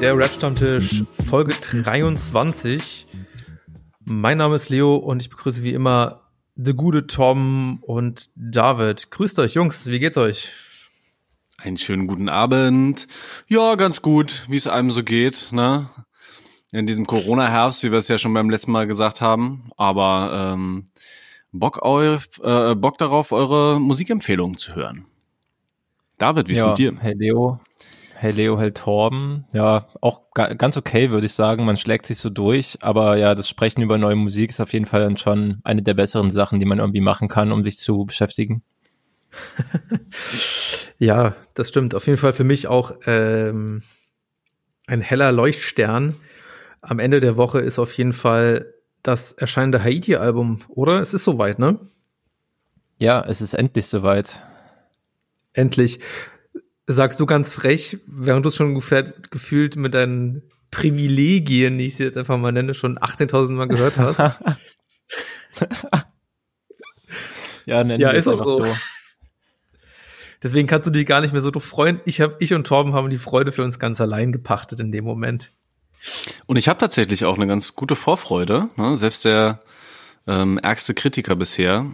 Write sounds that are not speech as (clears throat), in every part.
Der Rap-Stammtisch, Folge 23. Mein Name ist Leo und ich begrüße wie immer The Gute Tom und David. Grüßt euch, Jungs, wie geht's euch? Einen schönen guten Abend. Ja, ganz gut, wie es einem so geht, ne? In diesem Corona-Herbst, wie wir es ja schon beim letzten Mal gesagt haben. Aber ähm, Bock, auf, äh, Bock darauf, eure Musikempfehlungen zu hören. David, wie ist ja, mit dir? Hey Leo. Hey Leo, hey Torben. Ja, auch ga ganz okay, würde ich sagen. Man schlägt sich so durch, aber ja, das Sprechen über neue Musik ist auf jeden Fall dann schon eine der besseren Sachen, die man irgendwie machen kann, um sich zu beschäftigen. (laughs) ja, das stimmt. Auf jeden Fall für mich auch ähm, ein heller Leuchtstern. Am Ende der Woche ist auf jeden Fall das erscheinende Haiti-Album, oder? Es ist soweit, ne? Ja, es ist endlich soweit. Endlich. Sagst du ganz frech, während du es schon gefühlt mit deinen Privilegien, die ich sie jetzt einfach mal nenne, schon 18.000 Mal gehört hast. (laughs) ja, ja ist auch so. so. Deswegen kannst du dich gar nicht mehr so freuen. Ich habe, ich und Torben haben die Freude für uns ganz allein gepachtet in dem Moment. Und ich habe tatsächlich auch eine ganz gute Vorfreude. Ne? Selbst der ähm, ärgste Kritiker bisher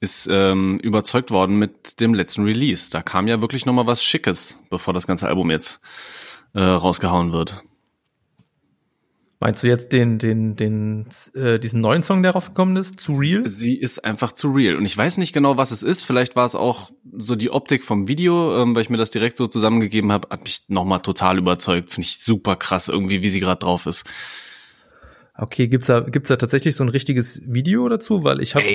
ist ähm, überzeugt worden mit dem letzten Release. Da kam ja wirklich noch mal was Schickes, bevor das ganze Album jetzt äh, rausgehauen wird. Meinst du jetzt den, den, den, äh, diesen neuen Song, der rausgekommen ist, zu real? Sie ist einfach zu real. Und ich weiß nicht genau, was es ist. Vielleicht war es auch so die Optik vom Video, ähm, weil ich mir das direkt so zusammengegeben habe, hat mich nochmal total überzeugt. Finde ich super krass irgendwie, wie sie gerade drauf ist. Okay, gibt's da gibt's da tatsächlich so ein richtiges Video dazu, weil ich habe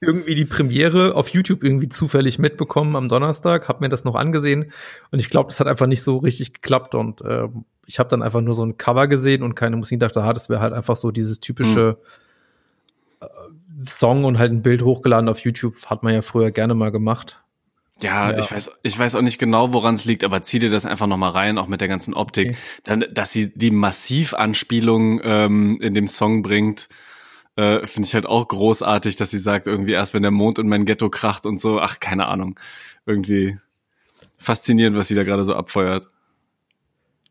irgendwie die Premiere auf YouTube irgendwie zufällig mitbekommen am Donnerstag, habe mir das noch angesehen und ich glaube, das hat einfach nicht so richtig geklappt und äh, ich habe dann einfach nur so ein Cover gesehen und keine Musik dachte, ah, das wäre halt einfach so dieses typische mhm. Song und halt ein Bild hochgeladen auf YouTube, hat man ja früher gerne mal gemacht. Ja, ja, ich weiß, ich weiß auch nicht genau, woran es liegt, aber zieh dir das einfach nochmal rein, auch mit der ganzen Optik. Okay. Dann, dass sie die Massivanspielung ähm, in dem Song bringt, äh, finde ich halt auch großartig, dass sie sagt, irgendwie erst wenn der Mond in mein Ghetto kracht und so, ach, keine Ahnung. Irgendwie faszinierend, was sie da gerade so abfeuert.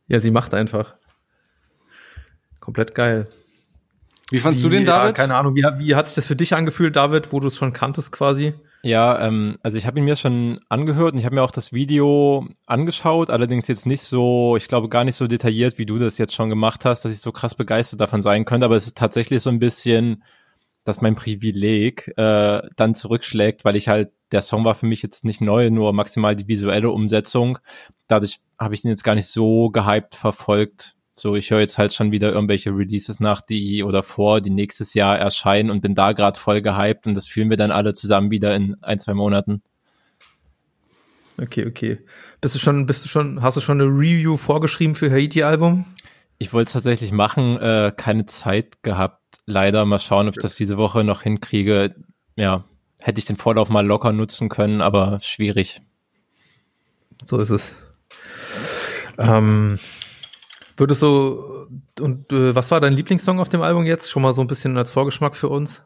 Ja, sie macht einfach. Komplett geil. Wie fandst wie, du den, David? Ja, keine Ahnung, wie, wie hat sich das für dich angefühlt, David, wo du es schon kanntest quasi? Ja, ähm, also ich habe ihn mir schon angehört und ich habe mir auch das Video angeschaut, allerdings jetzt nicht so, ich glaube gar nicht so detailliert, wie du das jetzt schon gemacht hast, dass ich so krass begeistert davon sein könnte, aber es ist tatsächlich so ein bisschen, dass mein Privileg äh, dann zurückschlägt, weil ich halt, der Song war für mich jetzt nicht neu, nur maximal die visuelle Umsetzung. Dadurch habe ich ihn jetzt gar nicht so gehypt verfolgt, so, ich höre jetzt halt schon wieder irgendwelche Releases nach, die oder vor, die nächstes Jahr erscheinen und bin da gerade voll gehypt und das fühlen wir dann alle zusammen wieder in ein, zwei Monaten. Okay, okay. Bist du schon, bist du schon, hast du schon eine Review vorgeschrieben für Haiti-Album? Ich wollte es tatsächlich machen, äh, keine Zeit gehabt. Leider mal schauen, ob ich das diese Woche noch hinkriege. Ja, hätte ich den Vorlauf mal locker nutzen können, aber schwierig. So ist es. Ähm, Würdest du, und äh, was war dein Lieblingssong auf dem Album jetzt? Schon mal so ein bisschen als Vorgeschmack für uns?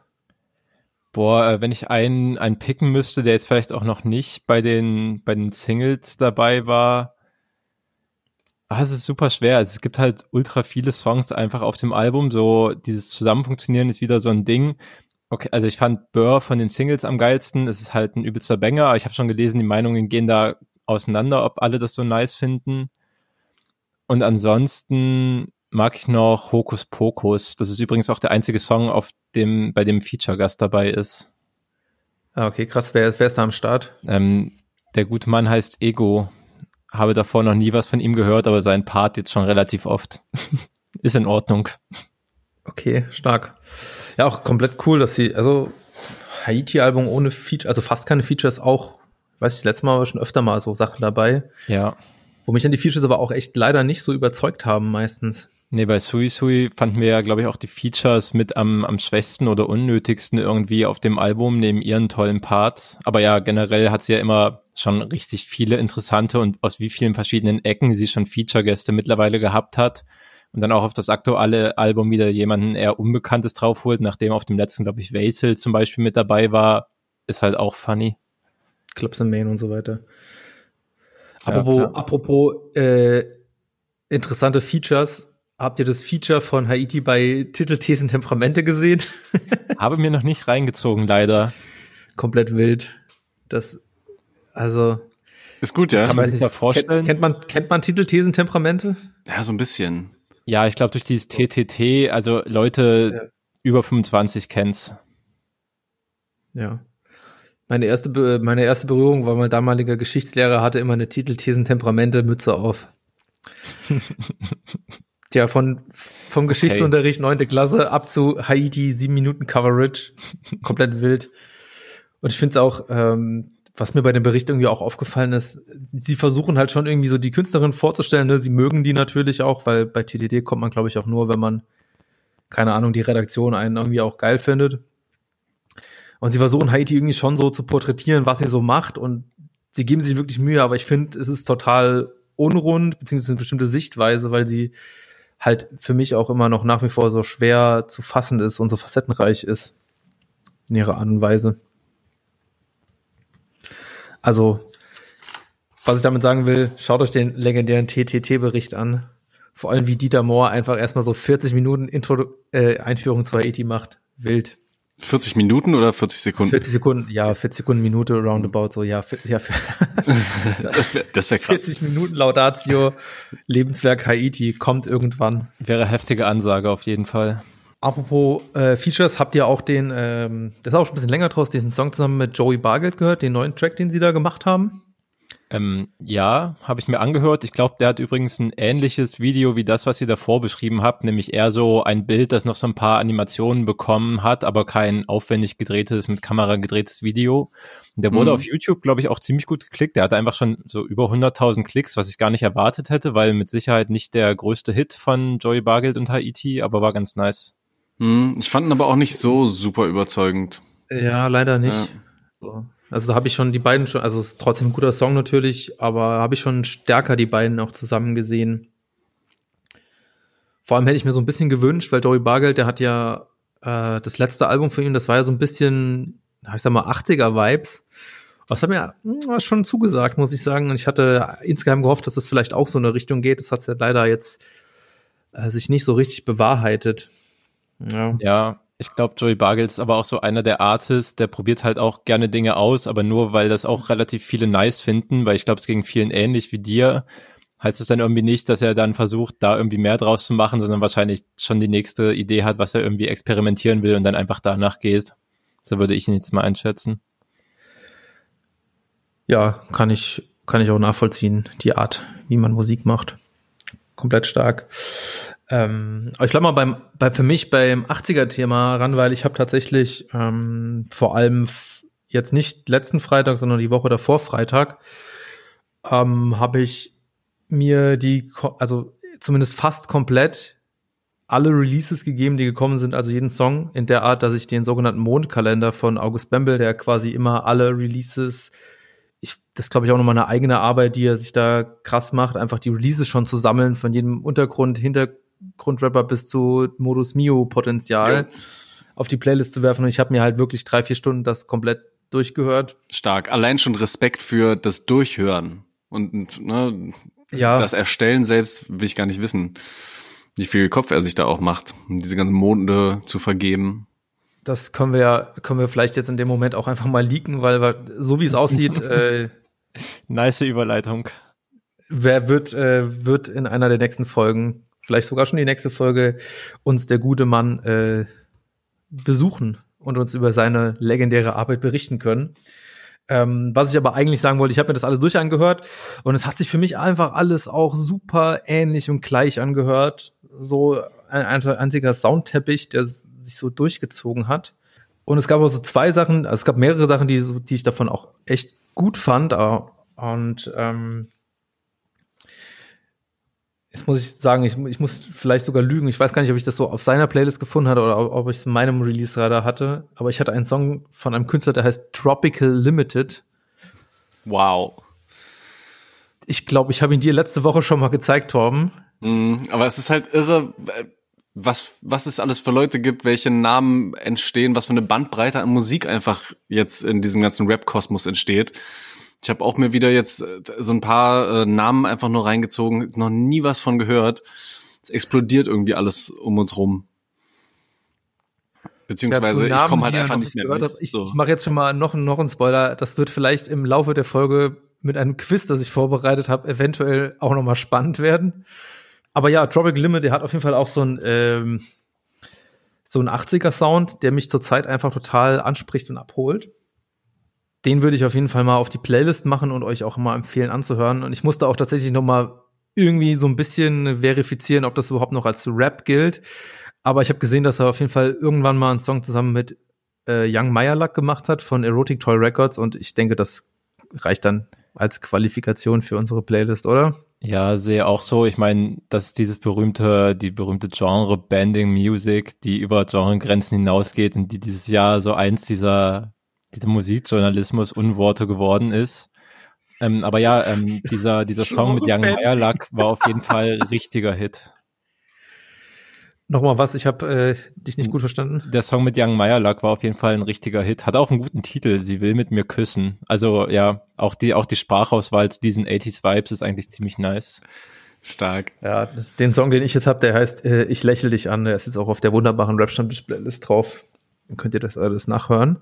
Boah, äh, wenn ich einen, einen picken müsste, der jetzt vielleicht auch noch nicht bei den, bei den Singles dabei war, ah, es ist super schwer. Also es gibt halt ultra viele Songs einfach auf dem Album. So dieses Zusammenfunktionieren ist wieder so ein Ding. Okay, also ich fand Burr von den Singles am geilsten. Es ist halt ein übelster Banger. Ich habe schon gelesen, die Meinungen gehen da auseinander, ob alle das so nice finden. Und ansonsten mag ich noch Hokus Pokus. Das ist übrigens auch der einzige Song, auf dem, bei dem Feature-Gast dabei ist. Ah, okay, krass. Wer, wer ist da am Start? Ähm, der gute Mann heißt Ego. Habe davor noch nie was von ihm gehört, aber sein Part jetzt schon relativ oft. (laughs) ist in Ordnung. Okay, stark. Ja, auch komplett cool, dass sie, also Haiti-Album ohne Feature, also fast keine Features auch, weiß ich, letztes Mal war schon öfter mal so Sachen dabei. Ja. Wo mich dann die Features aber auch echt leider nicht so überzeugt haben meistens. Nee, bei Sui Sui fanden wir ja, glaube ich, auch die Features mit am, am schwächsten oder unnötigsten irgendwie auf dem Album, neben ihren tollen Parts. Aber ja, generell hat sie ja immer schon richtig viele interessante und aus wie vielen verschiedenen Ecken sie schon Feature-Gäste mittlerweile gehabt hat. Und dann auch auf das aktuelle Album wieder jemanden eher Unbekanntes draufholt, nachdem auf dem letzten, glaube ich, Vasil zum Beispiel mit dabei war, ist halt auch funny. Clubs in Main und so weiter. Apropos, ja, apropos äh, interessante Features. Habt ihr das Feature von Haiti bei Titelthesen Temperamente gesehen? (laughs) Habe mir noch nicht reingezogen, leider. Komplett wild. Das, also. Ist gut, ja. Kann man sich mal vorstellen. Kennt, kennt man, kennt man Titelthesen Temperamente? Ja, so ein bisschen. Ja, ich glaube durch dieses TTT, also Leute ja. über 25 kennen's. Ja. Meine erste, meine erste Berührung war mein damaliger Geschichtslehrer, hatte immer eine Titelthesen Temperamente Mütze auf. (laughs) Tja, von, vom Geschichtsunterricht neunte Klasse ab zu Haiti sieben Minuten Coverage. Komplett wild. Und ich finde es auch, ähm, was mir bei dem Bericht irgendwie auch aufgefallen ist, sie versuchen halt schon irgendwie so die Künstlerin vorzustellen. Ne? Sie mögen die natürlich auch, weil bei TDD kommt man, glaube ich, auch nur, wenn man, keine Ahnung, die Redaktion einen irgendwie auch geil findet. Und sie versuchen Haiti irgendwie schon so zu porträtieren, was sie so macht. Und sie geben sich wirklich Mühe, aber ich finde, es ist total unrund, beziehungsweise eine bestimmte Sichtweise, weil sie halt für mich auch immer noch nach wie vor so schwer zu fassen ist und so facettenreich ist in ihrer Art und Weise. Also, was ich damit sagen will, schaut euch den legendären TTT-Bericht an. Vor allem, wie Dieter Mohr einfach erstmal so 40 Minuten Intro äh, Einführung zu Haiti macht. Wild. 40 Minuten oder 40 Sekunden? 40 Sekunden, ja, 40 Sekunden Minute roundabout, so, ja, ja. (laughs) das wäre das wär krass. 40 Minuten Laudatio, Lebenswerk Haiti, kommt irgendwann. Wäre heftige Ansage auf jeden Fall. Apropos äh, Features, habt ihr auch den, ähm, das ist auch schon ein bisschen länger draus, diesen Song zusammen mit Joey Bargeld gehört, den neuen Track, den sie da gemacht haben? Ähm, ja, habe ich mir angehört. Ich glaube, der hat übrigens ein ähnliches Video wie das, was ihr davor beschrieben habt, nämlich eher so ein Bild, das noch so ein paar Animationen bekommen hat, aber kein aufwendig gedrehtes, mit Kamera gedrehtes Video. Und der wurde mhm. auf YouTube, glaube ich, auch ziemlich gut geklickt. Der hatte einfach schon so über 100.000 Klicks, was ich gar nicht erwartet hätte, weil mit Sicherheit nicht der größte Hit von Joey Bargeld und Haiti, aber war ganz nice. Hm, ich fand ihn aber auch nicht so super überzeugend. Ja, leider nicht. Ja. So. Also da habe ich schon die beiden schon, also es ist trotzdem ein guter Song natürlich, aber habe ich schon stärker die beiden auch zusammen gesehen. Vor allem hätte ich mir so ein bisschen gewünscht, weil Joey Bargeld, der hat ja äh, das letzte Album von ihm, das war ja so ein bisschen, ich sag mal, 80er-Vibes. Das hat mir hm, schon zugesagt, muss ich sagen. Und ich hatte insgeheim gehofft, dass es vielleicht auch so in eine Richtung geht. Das hat ja leider jetzt äh, sich nicht so richtig bewahrheitet. Ja. ja, ich glaube, Joey Bargeld ist aber auch so einer der Artists, der probiert halt auch gerne Dinge aus, aber nur, weil das auch relativ viele nice finden, weil ich glaube, es ging vielen ähnlich wie dir. Heißt es dann irgendwie nicht, dass er dann versucht, da irgendwie mehr draus zu machen, sondern wahrscheinlich schon die nächste Idee hat, was er irgendwie experimentieren will und dann einfach danach geht. So würde ich ihn jetzt mal einschätzen. Ja, kann ich, kann ich auch nachvollziehen, die Art, wie man Musik macht. Komplett stark. Ähm, ich glaube mal beim, bei, für mich beim 80er-Thema ran, weil ich habe tatsächlich ähm, vor allem jetzt nicht letzten Freitag, sondern die Woche davor Freitag, ähm, habe ich mir die, also zumindest fast komplett alle Releases gegeben, die gekommen sind, also jeden Song in der Art, dass ich den sogenannten Mondkalender von August Bembel, der quasi immer alle Releases ich, das glaube ich auch nochmal eine eigene Arbeit, die er sich da krass macht, einfach die Releases schon zu sammeln von jedem Untergrund, Hintergrund, Grundrapper bis zu Modus Mio Potenzial ja. auf die Playlist zu werfen. Und ich habe mir halt wirklich drei, vier Stunden das komplett durchgehört. Stark. Allein schon Respekt für das Durchhören und ne, ja. das Erstellen selbst will ich gar nicht wissen, wie viel Kopf er sich da auch macht, um diese ganzen Monde zu vergeben. Das können wir ja, können wir vielleicht jetzt in dem Moment auch einfach mal leaken, weil wir, so wie es aussieht, (laughs) äh, nice Überleitung. Wer wird, äh, wird in einer der nächsten Folgen vielleicht sogar schon die nächste Folge, uns der gute Mann äh, besuchen und uns über seine legendäre Arbeit berichten können. Ähm, was ich aber eigentlich sagen wollte, ich habe mir das alles durchangehört und es hat sich für mich einfach alles auch super ähnlich und gleich angehört. So ein, ein einziger Soundteppich, der sich so durchgezogen hat. Und es gab auch so zwei Sachen, also es gab mehrere Sachen, die, die ich davon auch echt gut fand. Und ähm, Jetzt muss ich sagen, ich, ich muss vielleicht sogar lügen. Ich weiß gar nicht, ob ich das so auf seiner Playlist gefunden hatte oder ob ich es in meinem Release-Radar hatte. Aber ich hatte einen Song von einem Künstler, der heißt Tropical Limited. Wow. Ich glaube, ich habe ihn dir letzte Woche schon mal gezeigt, Torben. Mm, aber es ist halt irre, was, was es alles für Leute gibt, welche Namen entstehen, was für eine Bandbreite an Musik einfach jetzt in diesem ganzen Rap-Kosmos entsteht. Ich habe auch mir wieder jetzt äh, so ein paar äh, Namen einfach nur reingezogen, noch nie was von gehört. Es explodiert irgendwie alles um uns rum. Beziehungsweise ich komme halt einfach nicht mehr mit. Ich, so. ich mache jetzt schon mal noch, noch einen Spoiler. Das wird vielleicht im Laufe der Folge mit einem Quiz, das ich vorbereitet habe, eventuell auch noch mal spannend werden. Aber ja, Tropic Limit, der hat auf jeden Fall auch so ein ähm, so ein 80er Sound, der mich zurzeit einfach total anspricht und abholt den würde ich auf jeden Fall mal auf die Playlist machen und euch auch mal empfehlen anzuhören. Und ich musste auch tatsächlich noch mal irgendwie so ein bisschen verifizieren, ob das überhaupt noch als Rap gilt. Aber ich habe gesehen, dass er auf jeden Fall irgendwann mal einen Song zusammen mit äh, Young Meyerluck gemacht hat von Erotic Toy Records und ich denke, das reicht dann als Qualifikation für unsere Playlist, oder? Ja, sehe auch so. Ich meine, das ist dieses berühmte, die berühmte Genre Banding Music, die über Genregrenzen hinausgeht und die dieses Jahr so eins dieser dieser Musikjournalismus Unworte geworden ist. Ähm, aber ja, ähm, dieser, dieser Song mit Young Meyerlack war auf jeden Fall richtiger Hit. Nochmal was, ich habe äh, dich nicht gut verstanden. Der Song mit Young Meyerlack war auf jeden Fall ein richtiger Hit. Hat auch einen guten Titel, Sie will mit mir küssen. Also ja, auch die, auch die Sprachauswahl zu diesen 80s Vibes ist eigentlich ziemlich nice. Stark. Ja, das, den Song, den ich jetzt habe, der heißt äh, Ich lächle dich an. Der ist jetzt auch auf der wunderbaren Rap-Stammtisch-Playlist drauf. Dann könnt ihr das alles nachhören.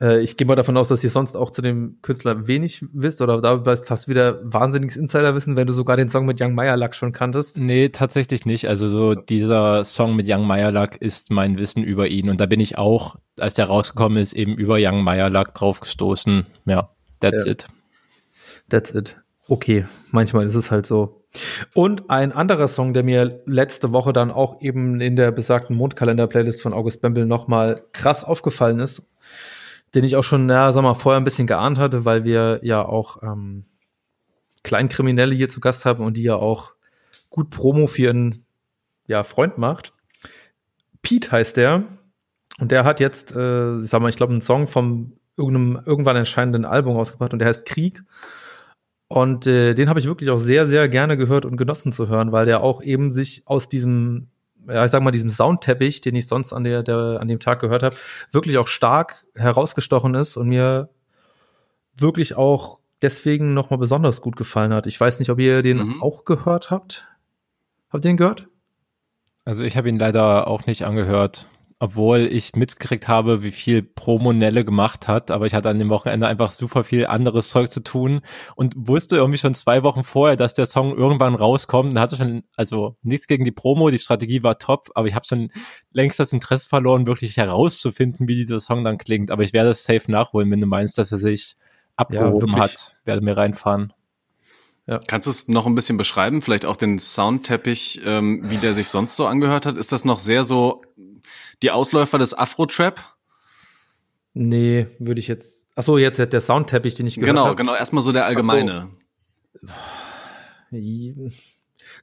Äh, ich gehe mal davon aus, dass ihr sonst auch zu dem Künstler wenig wisst oder da hast du wieder wahnsinniges Insiderwissen, wenn du sogar den Song mit Young Meyerlack schon kanntest. Nee, tatsächlich nicht. Also so dieser Song mit Young Meyerlack ist mein Wissen über ihn und da bin ich auch, als der rausgekommen ist, eben über Young Meyerlack drauf gestoßen. Ja, that's ja. it. That's it. Okay, manchmal ist es halt so. Und ein anderer Song, der mir letzte Woche dann auch eben in der besagten Mondkalender-Playlist von August Bembel nochmal krass aufgefallen ist den ich auch schon, ja, sag mal, vorher ein bisschen geahnt hatte, weil wir ja auch ähm, Kleinkriminelle hier zu Gast haben und die ja auch gut Promo für ihren ja, Freund macht. Pete heißt der. Und der hat jetzt, äh, ich sag mal, ich glaube, einen Song vom irgendeinem irgendwann erscheinenden Album rausgebracht und der heißt Krieg. Und äh, den habe ich wirklich auch sehr, sehr gerne gehört und genossen zu hören, weil der auch eben sich aus diesem ja, ich sag mal, diesem Soundteppich, den ich sonst an, der, der, an dem Tag gehört habe, wirklich auch stark herausgestochen ist und mir wirklich auch deswegen nochmal besonders gut gefallen hat. Ich weiß nicht, ob ihr den mhm. auch gehört habt. Habt ihr den gehört? Also ich habe ihn leider auch nicht angehört obwohl ich mitgekriegt habe, wie viel Promonelle gemacht hat, aber ich hatte an dem Wochenende einfach super viel anderes Zeug zu tun und wusste irgendwie schon zwei Wochen vorher, dass der Song irgendwann rauskommt und hatte schon, also nichts gegen die Promo, die Strategie war top, aber ich habe schon längst das Interesse verloren, wirklich herauszufinden, wie dieser Song dann klingt, aber ich werde es safe nachholen, wenn du meinst, dass er sich abgehoben ja, hat, werde mir reinfahren. Ja. Kannst du es noch ein bisschen beschreiben? Vielleicht auch den Soundteppich, ähm, wie der sich sonst so angehört hat? Ist das noch sehr so die Ausläufer des Afro-Trap? Nee, würde ich jetzt. Achso, jetzt der Soundteppich, den ich gehört Genau, hab. genau. Erstmal so der allgemeine. So.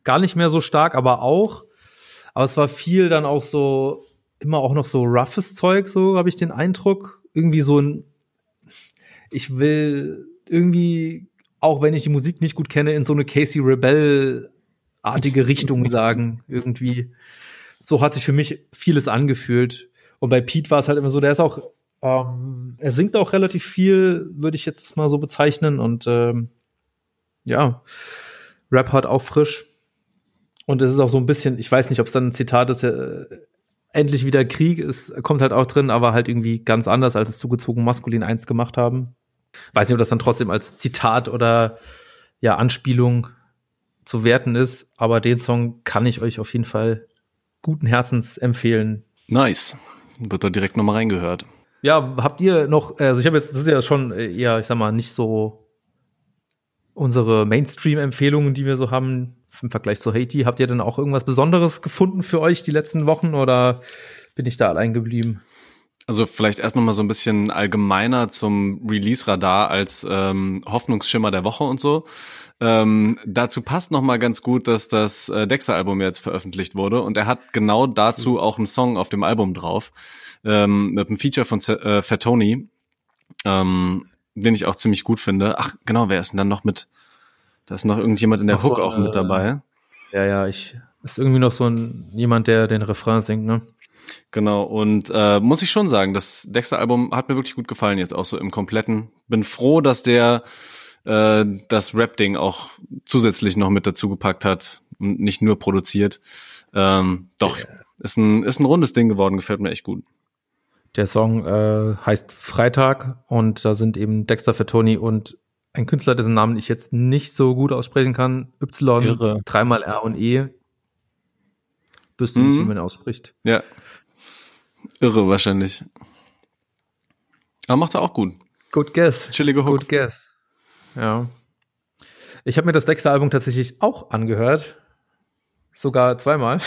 Gar nicht mehr so stark, aber auch. Aber es war viel dann auch so, immer auch noch so roughes Zeug, so habe ich den Eindruck. Irgendwie so ein, ich will irgendwie, auch wenn ich die Musik nicht gut kenne, in so eine Casey Rebel-artige Richtung (laughs) sagen. Irgendwie so hat sich für mich vieles angefühlt. Und bei Pete war es halt immer so, der ist auch, ähm, er singt auch relativ viel, würde ich jetzt mal so bezeichnen. Und ähm, ja, Rap hat auch frisch. Und es ist auch so ein bisschen, ich weiß nicht, ob es dann ein Zitat ist, äh, endlich wieder Krieg ist, kommt halt auch drin, aber halt irgendwie ganz anders, als es zugezogen maskulin eins gemacht haben. Weiß nicht, ob das dann trotzdem als Zitat oder ja, Anspielung zu werten ist, aber den Song kann ich euch auf jeden Fall guten Herzens empfehlen. Nice. Wird da direkt nochmal reingehört. Ja, habt ihr noch, also ich habe jetzt, das ist ja schon eher, ich sag mal, nicht so unsere Mainstream-Empfehlungen, die wir so haben im Vergleich zu Haiti. Habt ihr denn auch irgendwas Besonderes gefunden für euch die letzten Wochen oder bin ich da allein geblieben? Also vielleicht erst noch mal so ein bisschen allgemeiner zum Release-Radar als ähm, Hoffnungsschimmer der Woche und so. Ähm, dazu passt noch mal ganz gut, dass das äh, Dexter-Album jetzt veröffentlicht wurde und er hat genau dazu auch einen Song auf dem Album drauf ähm, mit einem Feature von äh, Fatoni, ähm, den ich auch ziemlich gut finde. Ach genau, wer ist denn dann noch mit? Da ist noch irgendjemand in der Hook so, auch mit dabei. Ja, ja, ich ist irgendwie noch so ein jemand, der den Refrain singt, ne? Genau, und äh, muss ich schon sagen, das Dexter-Album hat mir wirklich gut gefallen, jetzt auch so im Kompletten. Bin froh, dass der äh, das Rap-Ding auch zusätzlich noch mit dazu gepackt hat und nicht nur produziert. Ähm, doch, yeah. ist, ein, ist ein rundes Ding geworden, gefällt mir echt gut. Der Song äh, heißt Freitag und da sind eben Dexter Fatoni und ein Künstler, dessen Namen ich jetzt nicht so gut aussprechen kann. Y, Irre. dreimal R und E. Wüsste nicht, wie mhm. man ausspricht. Ja. Irre wahrscheinlich. Aber macht er auch gut. Good guess. Chillige Hook. Good guess. Ja. Ich habe mir das Dexter-Album tatsächlich auch angehört. Sogar zweimal.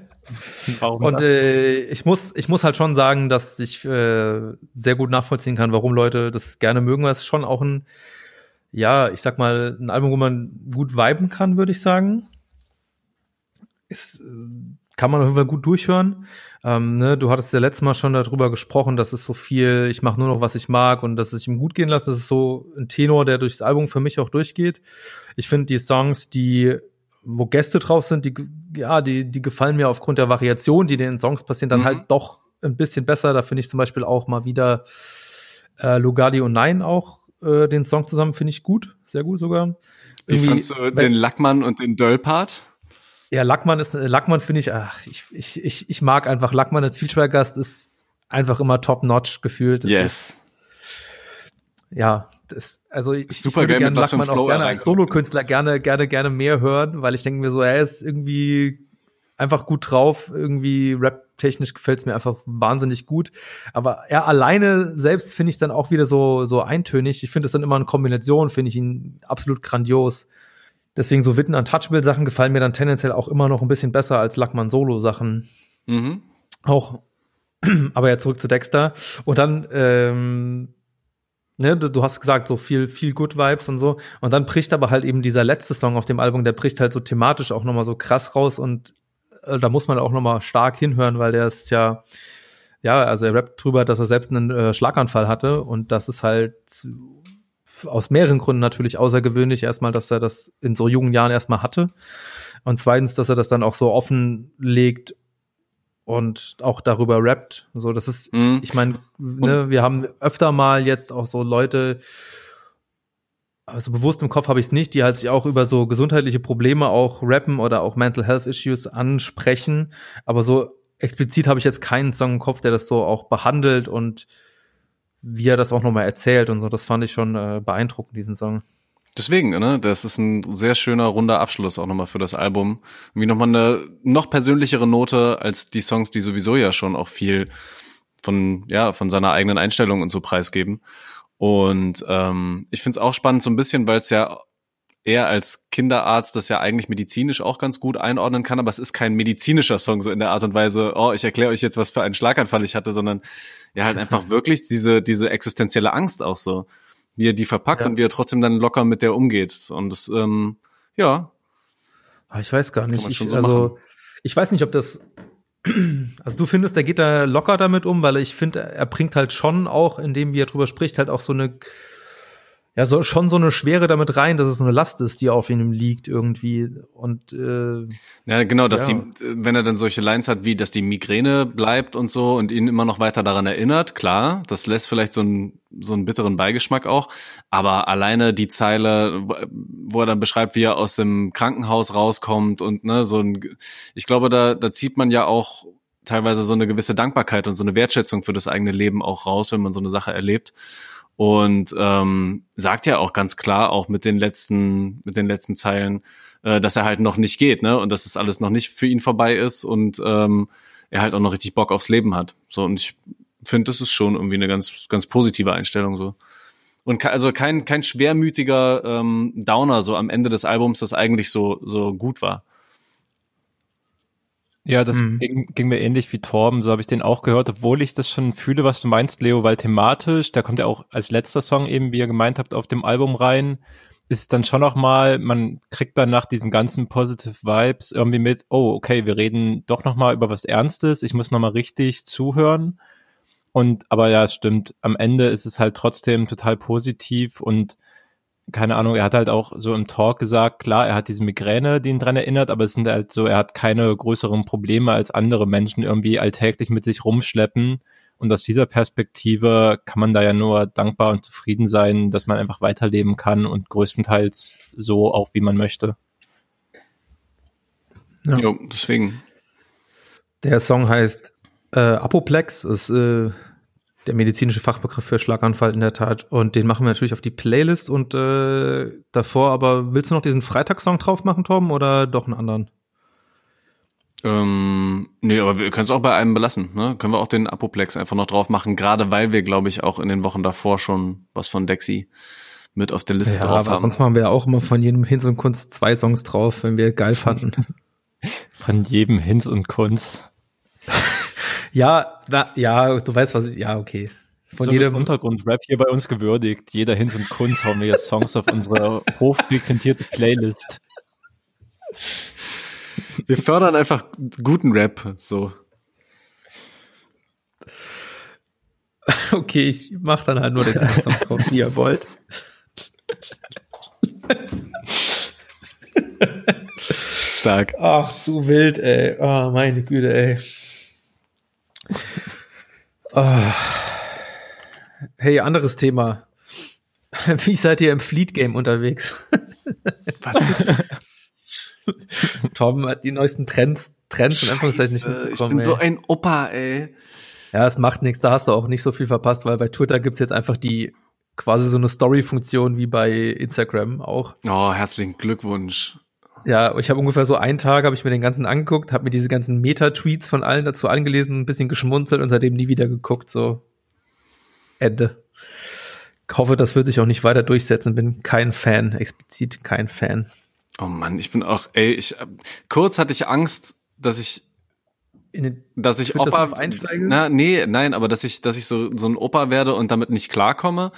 (laughs) Warum und äh, ich muss ich muss halt schon sagen, dass ich äh, sehr gut nachvollziehen kann, warum Leute das gerne mögen, weil es schon auch ein ja, ich sag mal, ein Album, wo man gut viben kann, würde ich sagen. Ist, äh, kann man auf jeden Fall gut durchhören. Ähm, ne, du hattest ja letztes Mal schon darüber gesprochen, dass es so viel, ich mache nur noch, was ich mag und dass es ihm gut gehen lässt. Das ist so ein Tenor, der durchs Album für mich auch durchgeht. Ich finde die Songs, die, wo Gäste drauf sind, die, ja, die, die gefallen mir aufgrund der Variation, die den Songs passieren, dann mhm. halt doch ein bisschen besser. Da finde ich zum Beispiel auch mal wieder äh, Lugardi und Nein auch äh, den Song zusammen, finde ich gut, sehr gut sogar. Wie fandst du den Lackmann und den Döll-Part? Ja, Lackmann ist, Lackmann finde ich, ach, ich, ich, ich, ich mag einfach Lackmann als Feature-Gast ist einfach immer top-notch gefühlt. Das yes. Ist, ja, das, also ich, ich würde gerne Lackmann auch gerne als Solokünstler gerne, gerne, gerne mehr hören, weil ich denke mir so, er ist irgendwie einfach gut drauf, irgendwie rap-technisch gefällt es mir einfach wahnsinnig gut. Aber er alleine selbst finde ich dann auch wieder so, so eintönig. Ich finde es dann immer eine Kombination, finde ich ihn absolut grandios. Deswegen so Witten Untouchable Sachen gefallen mir dann tendenziell auch immer noch ein bisschen besser als Lackmann Solo Sachen. Mhm. Auch. (clears throat) Aber ja, zurück zu Dexter. Und dann, ähm, ne, du, du hast gesagt, so viel, viel Good Vibes und so. Und dann bricht aber halt eben dieser letzte Song auf dem Album, der bricht halt so thematisch auch nochmal so krass raus und äh, da muss man auch nochmal stark hinhören, weil der ist ja, ja, also er rappt drüber, dass er selbst einen äh, Schlaganfall hatte und das ist halt aus mehreren Gründen natürlich außergewöhnlich. Erstmal, dass er das in so jungen Jahren erstmal hatte. Und zweitens, dass er das dann auch so offen legt und auch darüber rappt. So, das ist, mhm. ich meine, ne, wir haben öfter mal jetzt auch so Leute, also bewusst im Kopf habe ich es nicht, die halt sich auch über so gesundheitliche Probleme auch rappen oder auch Mental Health Issues ansprechen. Aber so explizit habe ich jetzt keinen Song im Kopf, der das so auch behandelt und wie er das auch nochmal erzählt und so, das fand ich schon äh, beeindruckend, diesen Song. Deswegen, ne, das ist ein sehr schöner runder Abschluss auch nochmal für das Album. Wie nochmal eine noch persönlichere Note als die Songs, die sowieso ja schon auch viel von, ja, von seiner eigenen Einstellung und so preisgeben. Und ähm, ich finde es auch spannend so ein bisschen, weil es ja er als Kinderarzt das ja eigentlich medizinisch auch ganz gut einordnen kann, aber es ist kein medizinischer Song so in der Art und Weise, oh, ich erkläre euch jetzt, was für einen Schlaganfall ich hatte, sondern ja halt einfach (laughs) wirklich diese, diese existenzielle Angst auch so, wie er die verpackt ja. und wie er trotzdem dann locker mit der umgeht. Und das, ähm, ja. Ah, ich weiß gar nicht. Ich, so also, machen. ich weiß nicht, ob das (clears throat) also du findest, der geht da locker damit um, weil ich finde, er bringt halt schon auch, indem wie er drüber spricht, halt auch so eine ja so schon so eine Schwere damit rein, dass es eine Last ist, die auf ihm liegt irgendwie. Und äh, ja genau, dass ja. die, wenn er dann solche Lines hat wie, dass die Migräne bleibt und so und ihn immer noch weiter daran erinnert, klar, das lässt vielleicht so einen so einen bitteren Beigeschmack auch, aber alleine die Zeile, wo er dann beschreibt, wie er aus dem Krankenhaus rauskommt und ne so ein, ich glaube, da da zieht man ja auch teilweise so eine gewisse Dankbarkeit und so eine Wertschätzung für das eigene Leben auch raus, wenn man so eine Sache erlebt und ähm, sagt ja auch ganz klar, auch mit den letzten, mit den letzten Zeilen, äh, dass er halt noch nicht geht, ne? Und dass es das alles noch nicht für ihn vorbei ist und ähm, er halt auch noch richtig Bock aufs Leben hat. So, und ich finde, das ist schon irgendwie eine ganz, ganz positive Einstellung so. Und also kein, kein schwermütiger ähm, Downer so am Ende des Albums, das eigentlich so, so gut war. Ja, das mhm. ging, ging, mir ähnlich wie Torben, so habe ich den auch gehört, obwohl ich das schon fühle, was du meinst, Leo, weil thematisch, da kommt ja auch als letzter Song eben, wie ihr gemeint habt, auf dem Album rein, ist dann schon noch mal, man kriegt dann nach diesen ganzen Positive Vibes irgendwie mit, oh, okay, wir reden doch noch mal über was Ernstes, ich muss noch mal richtig zuhören. Und, aber ja, es stimmt, am Ende ist es halt trotzdem total positiv und keine Ahnung, er hat halt auch so im Talk gesagt, klar, er hat diese Migräne, die ihn dran erinnert, aber es sind halt so, er hat keine größeren Probleme als andere Menschen irgendwie alltäglich mit sich rumschleppen. Und aus dieser Perspektive kann man da ja nur dankbar und zufrieden sein, dass man einfach weiterleben kann und größtenteils so auch, wie man möchte. Ja, jo, deswegen. Der Song heißt äh, Apoplex, ist äh, der medizinische Fachbegriff für Schlaganfall in der Tat. Und den machen wir natürlich auf die Playlist und äh, davor, aber willst du noch diesen Freitagssong drauf machen, Tom, oder doch einen anderen? Ähm, nee, aber wir können es auch bei einem belassen. Ne? Können wir auch den Apoplex einfach noch drauf machen, gerade weil wir, glaube ich, auch in den Wochen davor schon was von Dexy mit auf der Liste ja, drauf aber haben. Sonst machen wir ja auch immer von jedem Hinz und Kunst zwei Songs drauf, wenn wir geil fanden. von jedem Hinz und Kunst. Ja, na, ja, du weißt, was ich, ja, okay. Von so jedem Untergrundrap hier bei uns gewürdigt. Jeder Hinz und Kunst hauen wir jetzt Songs auf unsere (laughs) hochfrequentierte Playlist. Wir fördern einfach guten Rap, so. Okay, ich mach dann halt nur den einen Song drauf, wie ihr wollt. Stark. Ach, zu wild, ey. Oh, meine Güte, ey. Oh. Hey, anderes Thema. (laughs) Wie seid ihr im Fleet Game unterwegs? (laughs) Was bitte? (laughs) Tom hat die neuesten Trends, Trends in Anführungszeichen nicht mitbekommen. Ich bin ey. so ein Opa, ey. Ja, es macht nichts, da hast du auch nicht so viel verpasst, weil bei Twitter gibt's jetzt einfach die quasi so eine Story-Funktion wie bei Instagram auch. Oh, herzlichen Glückwunsch. Ja, ich habe ungefähr so einen Tag, habe ich mir den ganzen angeguckt, habe mir diese ganzen Meta-Tweets von allen dazu angelesen, ein bisschen geschmunzelt und seitdem nie wieder geguckt. So Ende. Ich hoffe, das wird sich auch nicht weiter durchsetzen. Bin kein Fan, explizit kein Fan. Oh Mann, ich bin auch, ey, ich kurz hatte ich Angst, dass ich dass ich Opa einsteige? Na, nee, nein, aber dass ich, dass ich so, so ein Opa werde und damit nicht klarkomme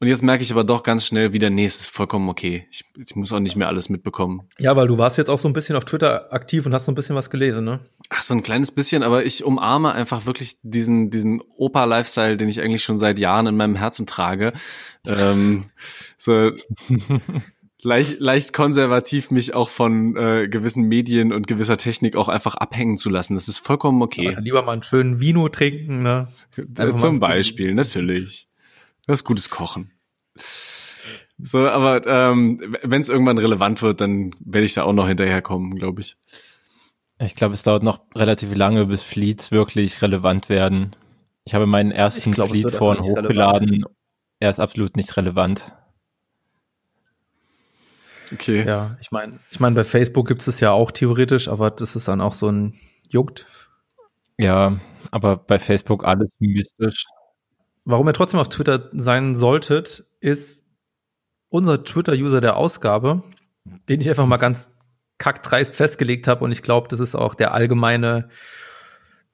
und jetzt merke ich aber doch ganz schnell wieder, nee, es ist vollkommen okay. Ich, ich muss auch nicht mehr alles mitbekommen. Ja, weil du warst jetzt auch so ein bisschen auf Twitter aktiv und hast so ein bisschen was gelesen, ne? Ach, so ein kleines bisschen, aber ich umarme einfach wirklich diesen, diesen Opa-Lifestyle, den ich eigentlich schon seit Jahren in meinem Herzen trage. ähm, so (laughs) leicht, leicht konservativ mich auch von äh, gewissen Medien und gewisser Technik auch einfach abhängen zu lassen. Das ist vollkommen okay. Lieber mal einen schönen Vino trinken, ne? Einfach Zum Beispiel, natürlich. Das ist gutes Kochen. So, aber ähm, wenn es irgendwann relevant wird, dann werde ich da auch noch hinterherkommen, glaube ich. Ich glaube, es dauert noch relativ lange, bis Fleets wirklich relevant werden. Ich habe meinen ersten glaub, Fleet vorhin hochgeladen. Relevant. Er ist absolut nicht relevant. Okay. Ja, ich meine, ich meine, bei Facebook gibt es ja auch theoretisch, aber das ist dann auch so ein Juckt. Ja, aber bei Facebook alles mystisch. Warum ihr trotzdem auf Twitter sein solltet, ist unser Twitter-User der Ausgabe, den ich einfach mal ganz kackdreist festgelegt habe und ich glaube, das ist auch der allgemeine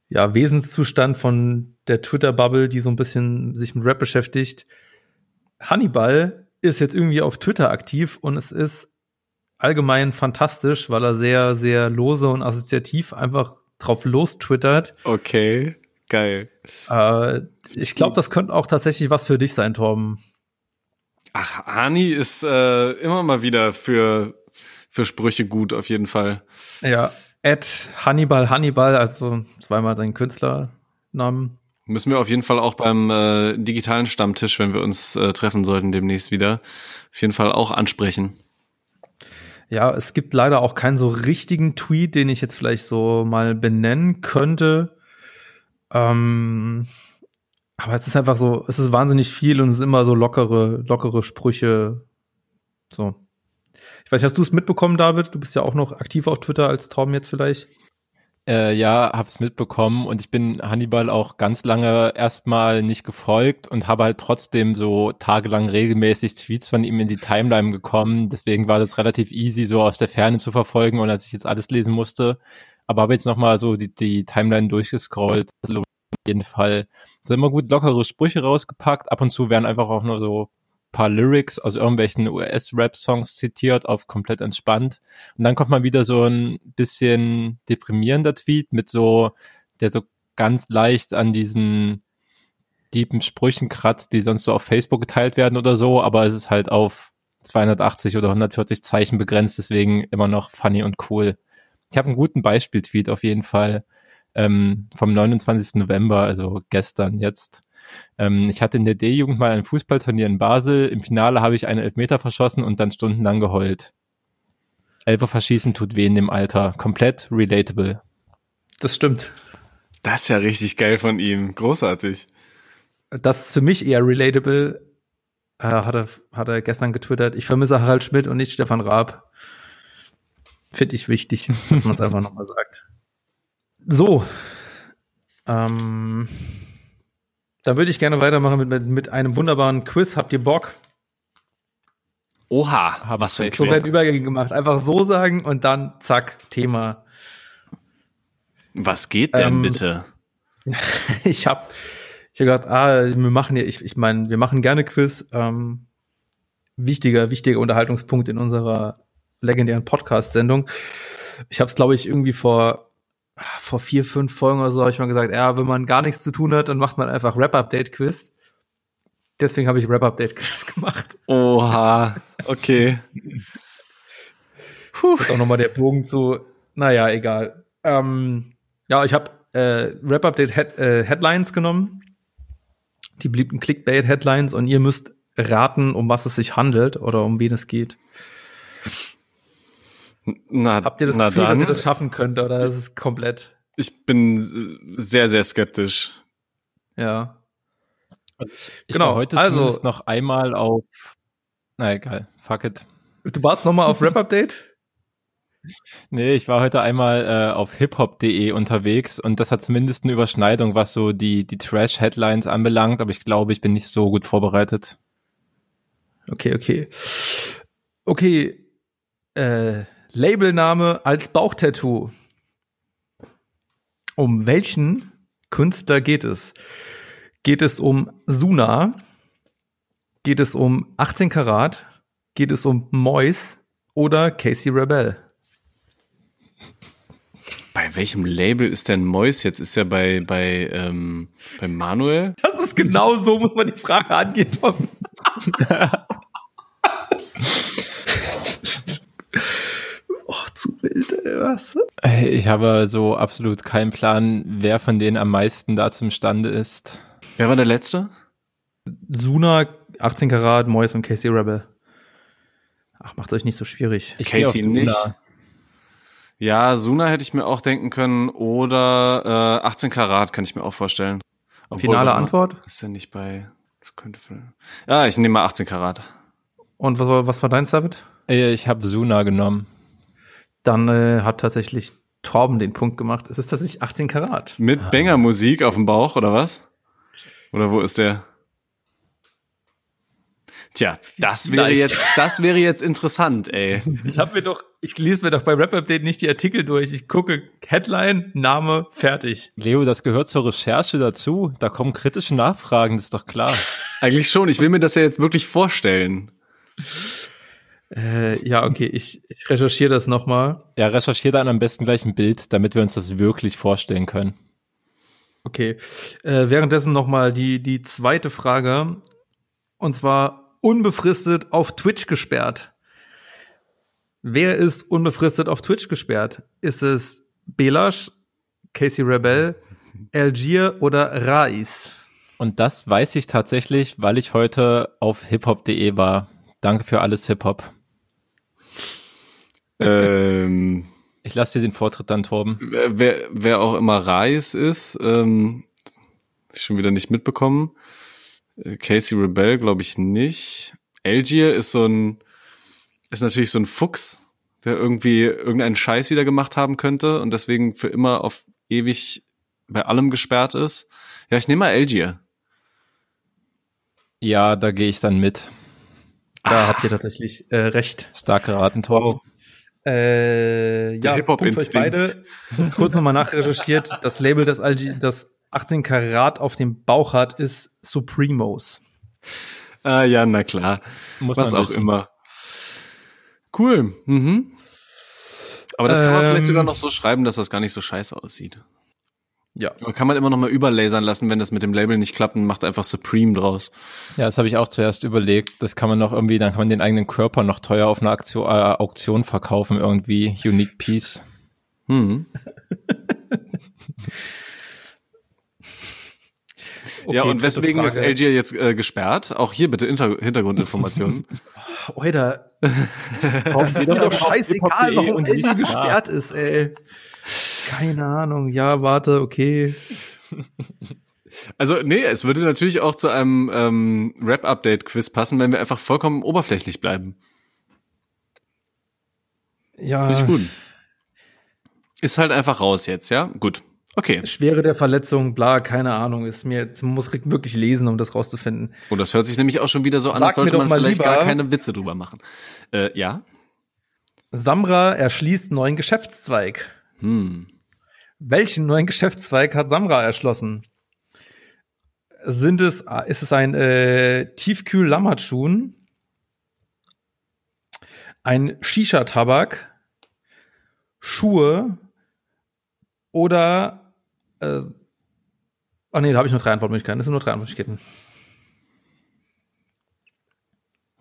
ja, Wesenszustand von der Twitter-Bubble, die so ein bisschen sich mit Rap beschäftigt. Hannibal ist jetzt irgendwie auf Twitter aktiv und es ist allgemein fantastisch, weil er sehr, sehr lose und assoziativ einfach drauf los twittert. Okay. Geil. Äh, ich glaube, das könnte auch tatsächlich was für dich sein, Torben. Ach, Ani ist äh, immer mal wieder für, für Sprüche gut, auf jeden Fall. Ja, Ed Hannibal Hannibal, also zweimal seinen Künstlernamen. Müssen wir auf jeden Fall auch beim äh, digitalen Stammtisch, wenn wir uns äh, treffen sollten demnächst wieder, auf jeden Fall auch ansprechen. Ja, es gibt leider auch keinen so richtigen Tweet, den ich jetzt vielleicht so mal benennen könnte. Ähm, aber es ist einfach so, es ist wahnsinnig viel und es ist immer so lockere, lockere Sprüche. So. Ich weiß, hast du es mitbekommen, David? Du bist ja auch noch aktiv auf Twitter als Tom jetzt vielleicht. Äh, ja, hab's mitbekommen und ich bin Hannibal auch ganz lange erstmal nicht gefolgt und habe halt trotzdem so tagelang regelmäßig Tweets von ihm in die Timeline gekommen. Deswegen war das relativ easy, so aus der Ferne zu verfolgen und als ich jetzt alles lesen musste. Aber habe jetzt nochmal so die, die Timeline durchgescrollt. Also auf jeden Fall. So immer gut lockere Sprüche rausgepackt. Ab und zu werden einfach auch nur so paar Lyrics aus irgendwelchen US-Rap-Songs zitiert auf komplett entspannt. Und dann kommt mal wieder so ein bisschen deprimierender Tweet mit so, der so ganz leicht an diesen deepen Sprüchen kratzt, die sonst so auf Facebook geteilt werden oder so, aber es ist halt auf 280 oder 140 Zeichen begrenzt, deswegen immer noch funny und cool. Ich habe einen guten Beispiel-Tweet auf jeden Fall ähm, vom 29. November, also gestern jetzt. Ähm, ich hatte in der D-Jugend mal ein Fußballturnier in Basel. Im Finale habe ich einen Elfmeter verschossen und dann stundenlang geheult. Elfer verschießen tut weh in dem Alter. Komplett relatable. Das stimmt. Das ist ja richtig geil von ihm. Großartig. Das ist für mich eher relatable. Äh, hat, er, hat er gestern getwittert. Ich vermisse Harald Schmidt und nicht Stefan Raab. Finde ich wichtig, dass man es einfach nochmal sagt. (laughs) So. Ähm, da würde ich gerne weitermachen mit, mit, mit einem wunderbaren Quiz. Habt ihr Bock? Oha, was für ein So weit Übergänge gemacht. Einfach so sagen und dann zack, Thema. Was geht denn ähm, bitte? (laughs) ich habe ich hab gedacht, ah, wir machen ja, ich, ich meine, wir machen gerne Quiz. Ähm, wichtiger, wichtiger Unterhaltungspunkt in unserer legendären Podcast-Sendung. Ich habe es, glaube ich, irgendwie vor vor vier, fünf Folgen oder so habe ich mal gesagt, ja, wenn man gar nichts zu tun hat, dann macht man einfach Rap-Update-Quiz. Deswegen habe ich Rap-Update-Quiz (laughs) gemacht. Oha, okay. Puh. Und auch nochmal der Bogen zu, naja, egal. Ähm, ja, ich habe äh, Rap-Update äh, Headlines genommen. Die beliebten Clickbait-Headlines und ihr müsst raten, um was es sich handelt oder um wen es geht. Na, Habt ihr das Gefühl, dann. dass ihr das schaffen könnt oder ist es komplett? Ich bin sehr, sehr skeptisch. Ja. Ich, genau. war heute also, zumindest noch einmal auf. Na egal, fuck it. Du warst noch mal auf (laughs) Rap Update? Nee, ich war heute einmal äh, auf hiphop.de unterwegs und das hat zumindest eine Überschneidung, was so die, die Trash-Headlines anbelangt, aber ich glaube, ich bin nicht so gut vorbereitet. Okay, okay. Okay, äh, Labelname als Bauchtattoo. Um welchen Künstler geht es? Geht es um Suna? Geht es um 18 Karat? Geht es um Mois oder Casey Rebel? Bei welchem Label ist denn Mois jetzt? Ist er bei, bei, ähm, bei Manuel? Das ist genau so, muss man die Frage angehen, Tom. (laughs) zu wild, ey, was? Ich habe so absolut keinen Plan, wer von denen am meisten da zum Stande ist. Wer war der Letzte? Suna, 18 Karat, Mois und Casey Rebel. Ach, macht's euch nicht so schwierig. Ich Casey nicht. Ja, Suna hätte ich mir auch denken können oder äh, 18 Karat kann ich mir auch vorstellen. Obwohl, Finale Antwort? Ist ja nicht bei. Könnte, ja, ich nehme mal 18 Karat. Und was war, was war dein David? Ich habe Suna genommen. Dann äh, hat tatsächlich Torben den Punkt gemacht. Es ist tatsächlich 18 Karat. Mit ah. Banger-Musik auf dem Bauch, oder was? Oder wo ist der? Tja, das wäre Leicht. jetzt, das wäre jetzt interessant, ey. (laughs) Ich habe mir doch, ich lese mir doch bei Rap Update nicht die Artikel durch. Ich gucke Headline, Name, fertig. Leo, das gehört zur Recherche dazu. Da kommen kritische Nachfragen, das ist doch klar. Eigentlich schon. Ich will mir das ja jetzt wirklich vorstellen. Äh, ja, okay, ich, ich recherchiere das nochmal. Ja, recherchiere dann am besten gleich ein Bild, damit wir uns das wirklich vorstellen können. Okay. Äh, währenddessen nochmal die, die zweite Frage. Und zwar unbefristet auf Twitch gesperrt. Wer ist unbefristet auf Twitch gesperrt? Ist es Belash, Casey Rebel, Algier oder Rais? Und das weiß ich tatsächlich, weil ich heute auf hiphop.de war. Danke für alles Hip-Hop. Ähm, ich lasse dir den Vortritt dann, Torben. Wer, wer auch immer Reis ist, ähm, schon wieder nicht mitbekommen. Äh, Casey Rebel glaube ich nicht. Algier ist so ein, ist natürlich so ein Fuchs, der irgendwie irgendeinen Scheiß wieder gemacht haben könnte und deswegen für immer auf ewig bei allem gesperrt ist. Ja, ich nehme mal Algier. Ja, da gehe ich dann mit. Da ah. habt ihr tatsächlich äh, recht. Starke Ratentor. Äh, ja, beide. (laughs) Kurz nochmal nachrecherchiert. Das Label, das, Algi das 18 Karat auf dem Bauch hat, ist Supremos. Ah, ja, na klar. Muss Was auch immer. Cool. Mhm. Aber das kann man ähm, vielleicht sogar noch so schreiben, dass das gar nicht so scheiße aussieht. Ja. Aber kann man immer noch mal überlasern lassen, wenn das mit dem Label nicht klappt und macht einfach Supreme draus. Ja, das habe ich auch zuerst überlegt. Das kann man noch irgendwie, dann kann man den eigenen Körper noch teuer auf einer Auktion, äh, Auktion verkaufen, irgendwie. Unique Piece. Hm. (laughs) Okay, ja, und weswegen ist LG jetzt äh, gesperrt? Auch hier bitte Inter Hintergrundinformationen. (laughs) Oida. (laughs) das ist doch scheißegal, warum LG gesperrt ist, ey. Keine Ahnung. Ja, warte, okay. (laughs) Also, nee, es würde natürlich auch zu einem ähm, Rap-Update-Quiz passen, wenn wir einfach vollkommen oberflächlich bleiben. Ja. Finde ich gut. Ist halt einfach raus jetzt, ja? Gut. Okay. Schwere der Verletzung, bla, keine Ahnung. Ist mir, jetzt muss wirklich lesen, um das rauszufinden. Und oh, das hört sich nämlich auch schon wieder so Sag an, als sollte man vielleicht lieber, gar keine Witze drüber machen. Äh, ja? Samra erschließt neuen Geschäftszweig. Hm. Welchen neuen Geschäftszweig hat Samra erschlossen? Sind es, ist es ein äh, Tiefkühl-Lammertschun, ein Shisha-Tabak, Schuhe oder äh, Oh nee, da habe ich nur drei Antwortmöglichkeiten. Das sind nur drei Antwortmöglichkeiten.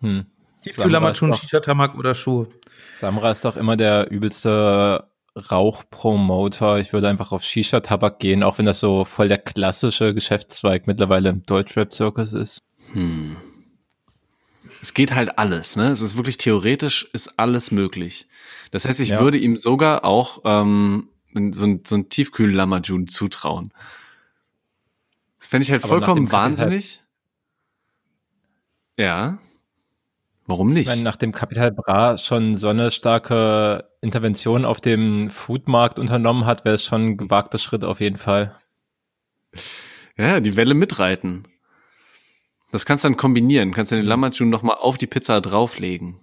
Hm. Tiefkühl-Lammertschun, Shisha-Tabak oder Schuhe? Samra ist doch immer der übelste Rauchpromoter. Ich würde einfach auf Shisha-Tabak gehen, auch wenn das so voll der klassische Geschäftszweig mittlerweile im Deutschrap-Zirkus ist. Hm. Es geht halt alles, ne? Es ist wirklich theoretisch, ist alles möglich. Das heißt, ich ja. würde ihm sogar auch ähm, so ein, so ein Tiefkühl-Lamajun zutrauen. Das fände ich halt Aber vollkommen wahnsinnig. Ja. Warum nicht? Ich meine, nachdem Capital Bra schon so eine starke Intervention auf dem Foodmarkt unternommen hat, wäre es schon ein gewagter Schritt auf jeden Fall. Ja, die Welle mitreiten. Das kannst du dann kombinieren. Kannst du den Lammertun nochmal auf die Pizza drauflegen.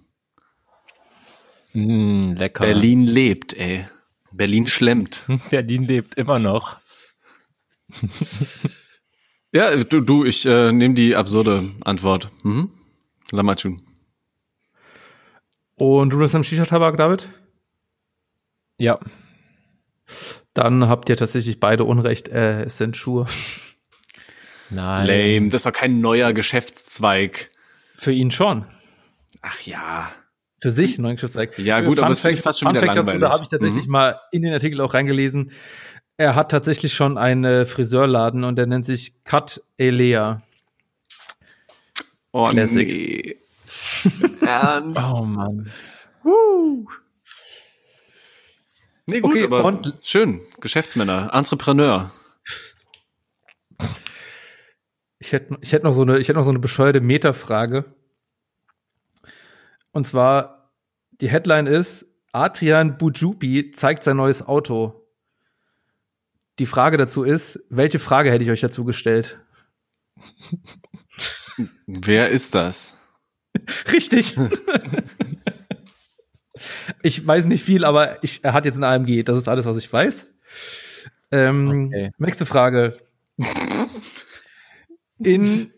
Mm, lecker. Berlin lebt, ey. Berlin schlemmt. (laughs) Berlin lebt immer noch. ja, du, du ich äh, nehme die absurde Antwort. Mhm. Lammertun. Und du nimmst am Shisha-Tabak, David? Ja. Dann habt ihr tatsächlich beide Unrecht. Äh, es sind Schuhe. Nein. Lame. Das ist doch kein neuer Geschäftszweig. Für ihn schon. Ach ja. Für sich ein neuer Geschäftszweig. Ja, gut, Fun aber es ist fast schon wieder langweilig. Dazu, da habe ich tatsächlich mhm. mal in den Artikel auch reingelesen. Er hat tatsächlich schon einen Friseurladen und der nennt sich Cut Elea. Oh Classic. nee. Ernst? Oh Mann. Woo. Nee, gut, okay, aber und schön. Geschäftsmänner, Entrepreneur. Ich hätte, ich hätte noch so eine, ich hätte noch so eine bescheuerte Metafrage. Und zwar, die Headline ist, Adrian Bujubi zeigt sein neues Auto. Die Frage dazu ist, welche Frage hätte ich euch dazu gestellt? Wer ist das? (laughs) Richtig. ich weiß nicht viel, aber ich, er hat jetzt ein AMG. Das ist alles, was ich weiß. Ähm, okay. Nächste Frage. In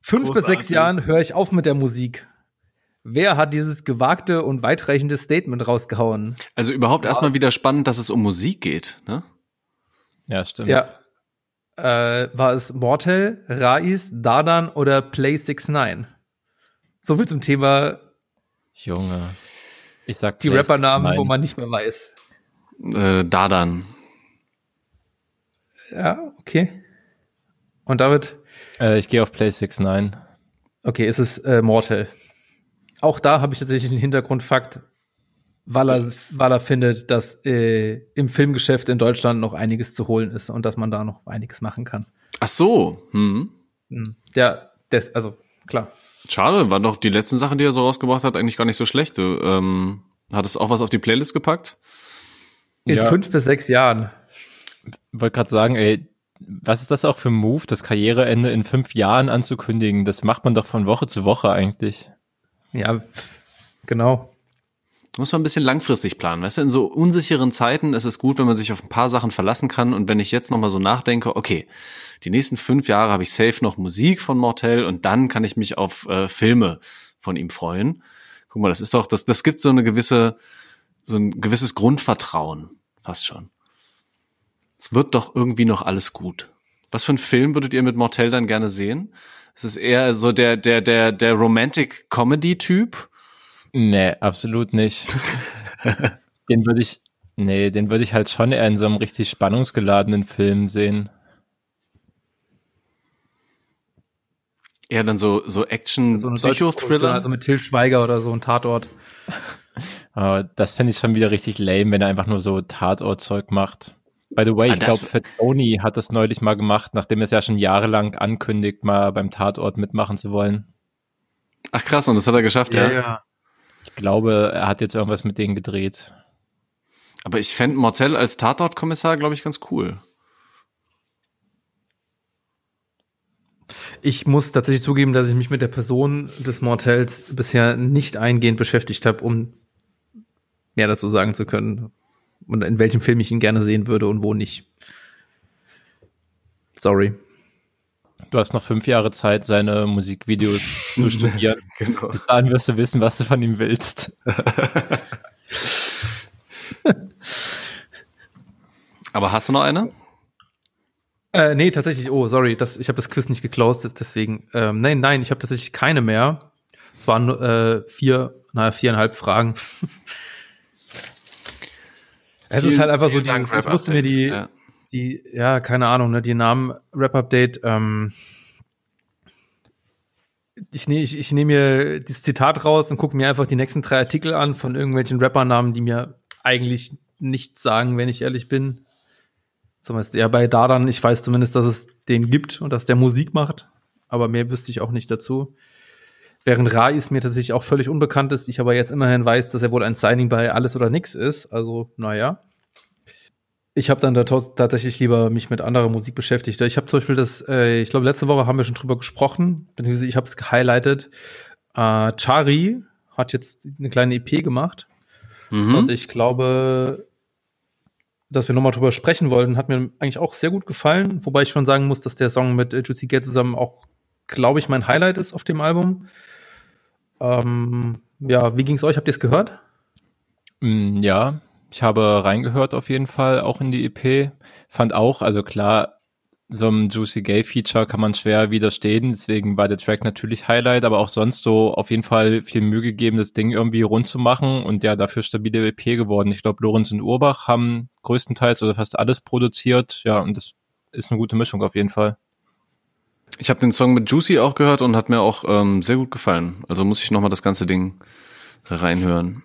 fünf Großartig. bis sechs Jahren höre ich auf mit der Musik. Wer hat dieses gewagte und weitreichende Statement rausgehauen? Also überhaupt erstmal wieder spannend, dass es um Musik geht, ne? Ja, stimmt. Ja. Äh, war es Mortal, Rais, Dardan oder Play 69? So viel zum Thema. Junge. Ich sag die Rappernamen, wo man nicht mehr weiß. Äh, Dadan. Ja, okay. Und David? Äh, ich gehe auf Play 69. Okay, es ist äh, Mortal. Auch da habe ich tatsächlich einen Hintergrundfakt, weil er, weil er findet, dass äh, im Filmgeschäft in Deutschland noch einiges zu holen ist und dass man da noch einiges machen kann. Ach so. Hm. hm. Ja, das, also klar. Schade, waren doch die letzten Sachen, die er so rausgebracht hat, eigentlich gar nicht so schlecht. So, ähm, Hattest du auch was auf die Playlist gepackt? In ja. fünf bis sechs Jahren. Wollte gerade sagen, ey, was ist das auch für ein Move, das Karriereende in fünf Jahren anzukündigen? Das macht man doch von Woche zu Woche eigentlich. Ja, genau. Muss man ein bisschen langfristig planen. Weißt du, in so unsicheren Zeiten ist es gut, wenn man sich auf ein paar Sachen verlassen kann. Und wenn ich jetzt nochmal so nachdenke, okay, die nächsten fünf Jahre habe ich safe noch Musik von Mortel und dann kann ich mich auf äh, Filme von ihm freuen. Guck mal, das ist doch, das, das gibt so eine gewisse, so ein gewisses Grundvertrauen, fast schon. Es wird doch irgendwie noch alles gut. Was für einen Film würdet ihr mit Mortel dann gerne sehen? Ist es eher so der, der, der, der Romantic Comedy Typ? Nee, absolut nicht. (laughs) den würde ich, nee, den würde ich halt schon eher in so einem richtig spannungsgeladenen Film sehen. Eher dann so, so Action, so Psychothriller. Also mit Till Schweiger oder so ein Tatort. (laughs) Aber das fände ich schon wieder richtig lame, wenn er einfach nur so Tatort-Zeug macht. By the way, ah, ich glaube, für Tony hat das neulich mal gemacht, nachdem er es ja schon jahrelang ankündigt, mal beim Tatort mitmachen zu wollen. Ach krass, und das hat er geschafft, ja? Ja, ja. Ich glaube, er hat jetzt irgendwas mit denen gedreht. Aber ich fände Mortel als Tatortkommissar, glaube ich, ganz cool. Ich muss tatsächlich zugeben, dass ich mich mit der Person des Mortels bisher nicht eingehend beschäftigt habe, um mehr dazu sagen zu können. Und in welchem Film ich ihn gerne sehen würde und wo nicht. Sorry. Du hast noch fünf Jahre Zeit, seine Musikvideos zu (laughs) studieren. genau. Bis dahin wirst du wissen, was du von ihm willst. (laughs) Aber hast du noch eine? Äh, nee, tatsächlich, oh, sorry, das, ich habe das Quiz nicht geclosed, deswegen. Ähm, nein, nein, ich habe tatsächlich keine mehr. Es waren äh, vier, naja, viereinhalb Fragen. (laughs) es ist halt einfach so dieses, ich musste mir die, ja die, ja, keine Ahnung, ne, die Namen Rap-Update, ähm, ich nehme ich, ich nehm mir dieses Zitat raus und gucke mir einfach die nächsten drei Artikel an von irgendwelchen Rappernamen, die mir eigentlich nichts sagen, wenn ich ehrlich bin. Zumindest ja bei Dardan, ich weiß zumindest, dass es den gibt und dass der Musik macht, aber mehr wüsste ich auch nicht dazu. Während Rais mir tatsächlich auch völlig unbekannt ist, ich aber jetzt immerhin weiß, dass er wohl ein Signing bei Alles oder Nix ist. Also, naja. Ich habe dann da tatsächlich lieber mich mit anderer Musik beschäftigt. Ich habe zum Beispiel das, äh, ich glaube, letzte Woche haben wir schon drüber gesprochen, beziehungsweise ich habe es gehighlightet. Äh, Chari hat jetzt eine kleine EP gemacht. Mhm. Und ich glaube, dass wir nochmal drüber sprechen wollten, hat mir eigentlich auch sehr gut gefallen. Wobei ich schon sagen muss, dass der Song mit Juicy Gay zusammen auch, glaube ich, mein Highlight ist auf dem Album. Ähm, ja, wie ging's euch? Habt ihr es gehört? Mm, ja, ich habe reingehört auf jeden Fall, auch in die EP. Fand auch, also klar, so einem Juicy Gay Feature kann man schwer widerstehen, deswegen war der Track natürlich Highlight, aber auch sonst so auf jeden Fall viel Mühe gegeben, das Ding irgendwie rund zu machen und ja, dafür stabile EP geworden. Ich glaube, Lorenz und Urbach haben größtenteils oder fast alles produziert, ja, und das ist eine gute Mischung auf jeden Fall. Ich habe den Song mit Juicy auch gehört und hat mir auch ähm, sehr gut gefallen. Also muss ich nochmal das ganze Ding reinhören.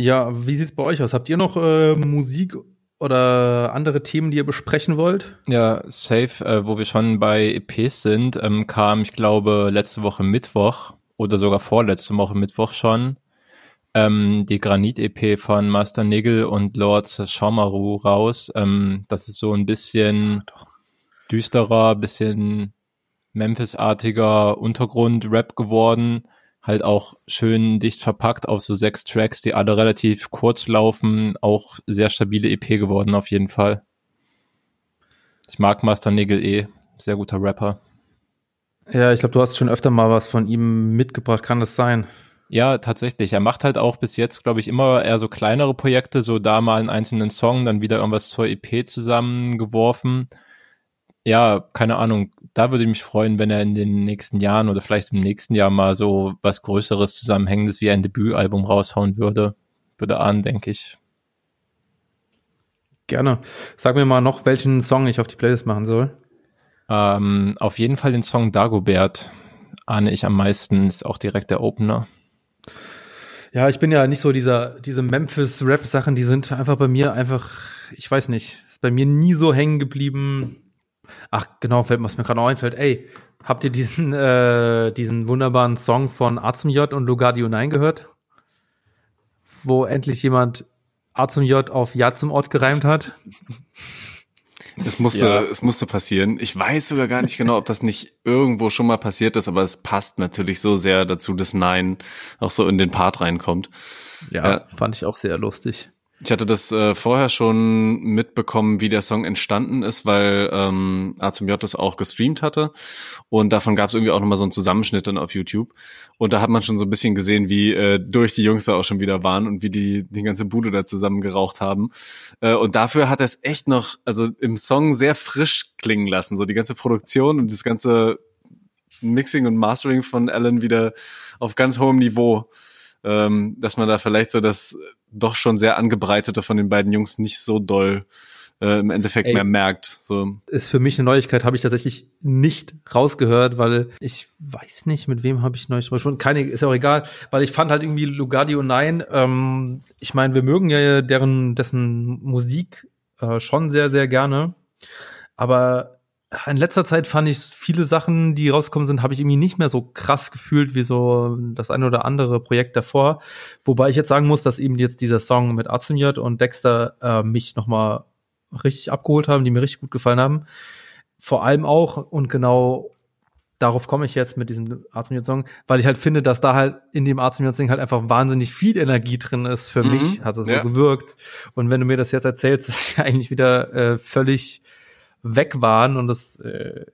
Ja, wie sieht's bei euch aus? Habt ihr noch äh, Musik oder andere Themen, die ihr besprechen wollt? Ja, safe, äh, wo wir schon bei EPs sind, ähm, kam, ich glaube, letzte Woche Mittwoch oder sogar vorletzte Woche Mittwoch schon ähm, die Granit-EP von Master Nigel und Lords Schaumaru raus. Ähm, das ist so ein bisschen düsterer, bisschen Memphis-artiger Untergrund-Rap geworden halt auch schön dicht verpackt auf so sechs Tracks, die alle relativ kurz laufen, auch sehr stabile EP geworden auf jeden Fall. Ich mag Master Nigel eh, sehr guter Rapper. Ja, ich glaube, du hast schon öfter mal was von ihm mitgebracht, kann das sein? Ja, tatsächlich. Er macht halt auch bis jetzt, glaube ich, immer eher so kleinere Projekte, so da mal einen einzelnen Song, dann wieder irgendwas zur EP zusammengeworfen ja, keine Ahnung, da würde ich mich freuen, wenn er in den nächsten Jahren oder vielleicht im nächsten Jahr mal so was Größeres Zusammenhängendes wie ein Debütalbum raushauen würde. Würde ahnen, denke ich. Gerne. Sag mir mal noch, welchen Song ich auf die Playlist machen soll. Ähm, auf jeden Fall den Song Dagobert ahne ich am meisten, ist auch direkt der Opener. Ja, ich bin ja nicht so dieser, diese Memphis-Rap-Sachen, die sind einfach bei mir einfach, ich weiß nicht, ist bei mir nie so hängen geblieben Ach, genau, fällt, was mir gerade noch einfällt. Ey, habt ihr diesen, (laughs) äh, diesen wunderbaren Song von A J und Lugardio 9 gehört? wo endlich jemand A zum J auf Ja zum Ort gereimt hat. Es musste, ja. es musste passieren. Ich weiß sogar gar nicht genau, ob das nicht irgendwo schon mal passiert ist, aber es passt natürlich so sehr dazu, dass Nein auch so in den Part reinkommt. Ja, ja. fand ich auch sehr lustig. Ich hatte das äh, vorher schon mitbekommen, wie der Song entstanden ist, weil ähm, A zum J das auch gestreamt hatte. Und davon gab es irgendwie auch nochmal so einen Zusammenschnitt dann auf YouTube. Und da hat man schon so ein bisschen gesehen, wie äh, durch die Jungs da auch schon wieder waren und wie die die ganze Bude da zusammen geraucht haben. Äh, und dafür hat er es echt noch, also im Song sehr frisch klingen lassen. So die ganze Produktion und das ganze Mixing und Mastering von Alan wieder auf ganz hohem Niveau ähm, dass man da vielleicht so das doch schon sehr angebreitete von den beiden Jungs nicht so doll äh, im Endeffekt Ey, mehr merkt. So. Ist für mich eine Neuigkeit, habe ich tatsächlich nicht rausgehört, weil ich weiß nicht, mit wem habe ich neulich gesprochen. Keine, ist ja auch egal, weil ich fand halt irgendwie Lugardi und Nein, ähm, ich meine, wir mögen ja deren, dessen Musik äh, schon sehr, sehr gerne. Aber in letzter Zeit fand ich viele Sachen, die rausgekommen sind, habe ich irgendwie nicht mehr so krass gefühlt wie so das eine oder andere Projekt davor. Wobei ich jetzt sagen muss, dass eben jetzt dieser Song mit Azimjot und Dexter äh, mich nochmal richtig abgeholt haben, die mir richtig gut gefallen haben. Vor allem auch und genau darauf komme ich jetzt mit diesem Azimjot-Song, weil ich halt finde, dass da halt in dem Azimjot-Sing halt einfach wahnsinnig viel Energie drin ist. Für mhm, mich hat es so ja. gewirkt. Und wenn du mir das jetzt erzählst, (laughs) ist ja eigentlich wieder äh, völlig weg waren und das äh,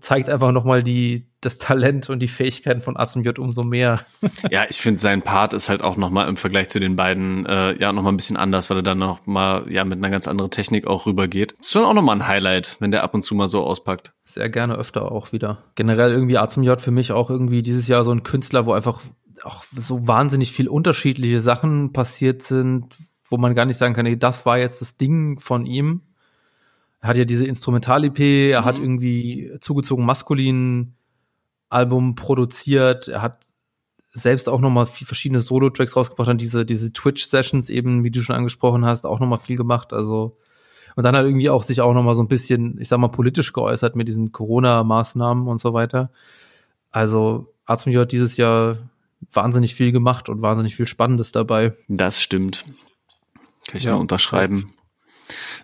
zeigt einfach nochmal die, das Talent und die Fähigkeiten von J umso mehr. (laughs) ja, ich finde, sein Part ist halt auch nochmal im Vergleich zu den beiden, äh, ja, nochmal ein bisschen anders, weil er dann nochmal, ja, mit einer ganz anderen Technik auch rübergeht. Ist schon auch nochmal ein Highlight, wenn der ab und zu mal so auspackt. Sehr gerne öfter auch wieder. Generell irgendwie J für mich auch irgendwie dieses Jahr so ein Künstler, wo einfach auch so wahnsinnig viel unterschiedliche Sachen passiert sind, wo man gar nicht sagen kann, ey, das war jetzt das Ding von ihm er hat ja diese Instrumental-EP, er mhm. hat irgendwie zugezogen maskulin Album produziert, er hat selbst auch nochmal verschiedene Solo-Tracks rausgebracht, dann diese, diese Twitch-Sessions eben, wie du schon angesprochen hast, auch nochmal viel gemacht, also und dann hat irgendwie auch sich auch nochmal so ein bisschen, ich sag mal, politisch geäußert mit diesen Corona-Maßnahmen und so weiter. Also Arztmio hat dieses Jahr wahnsinnig viel gemacht und wahnsinnig viel Spannendes dabei. Das stimmt. Kann ich ja, ja unterschreiben.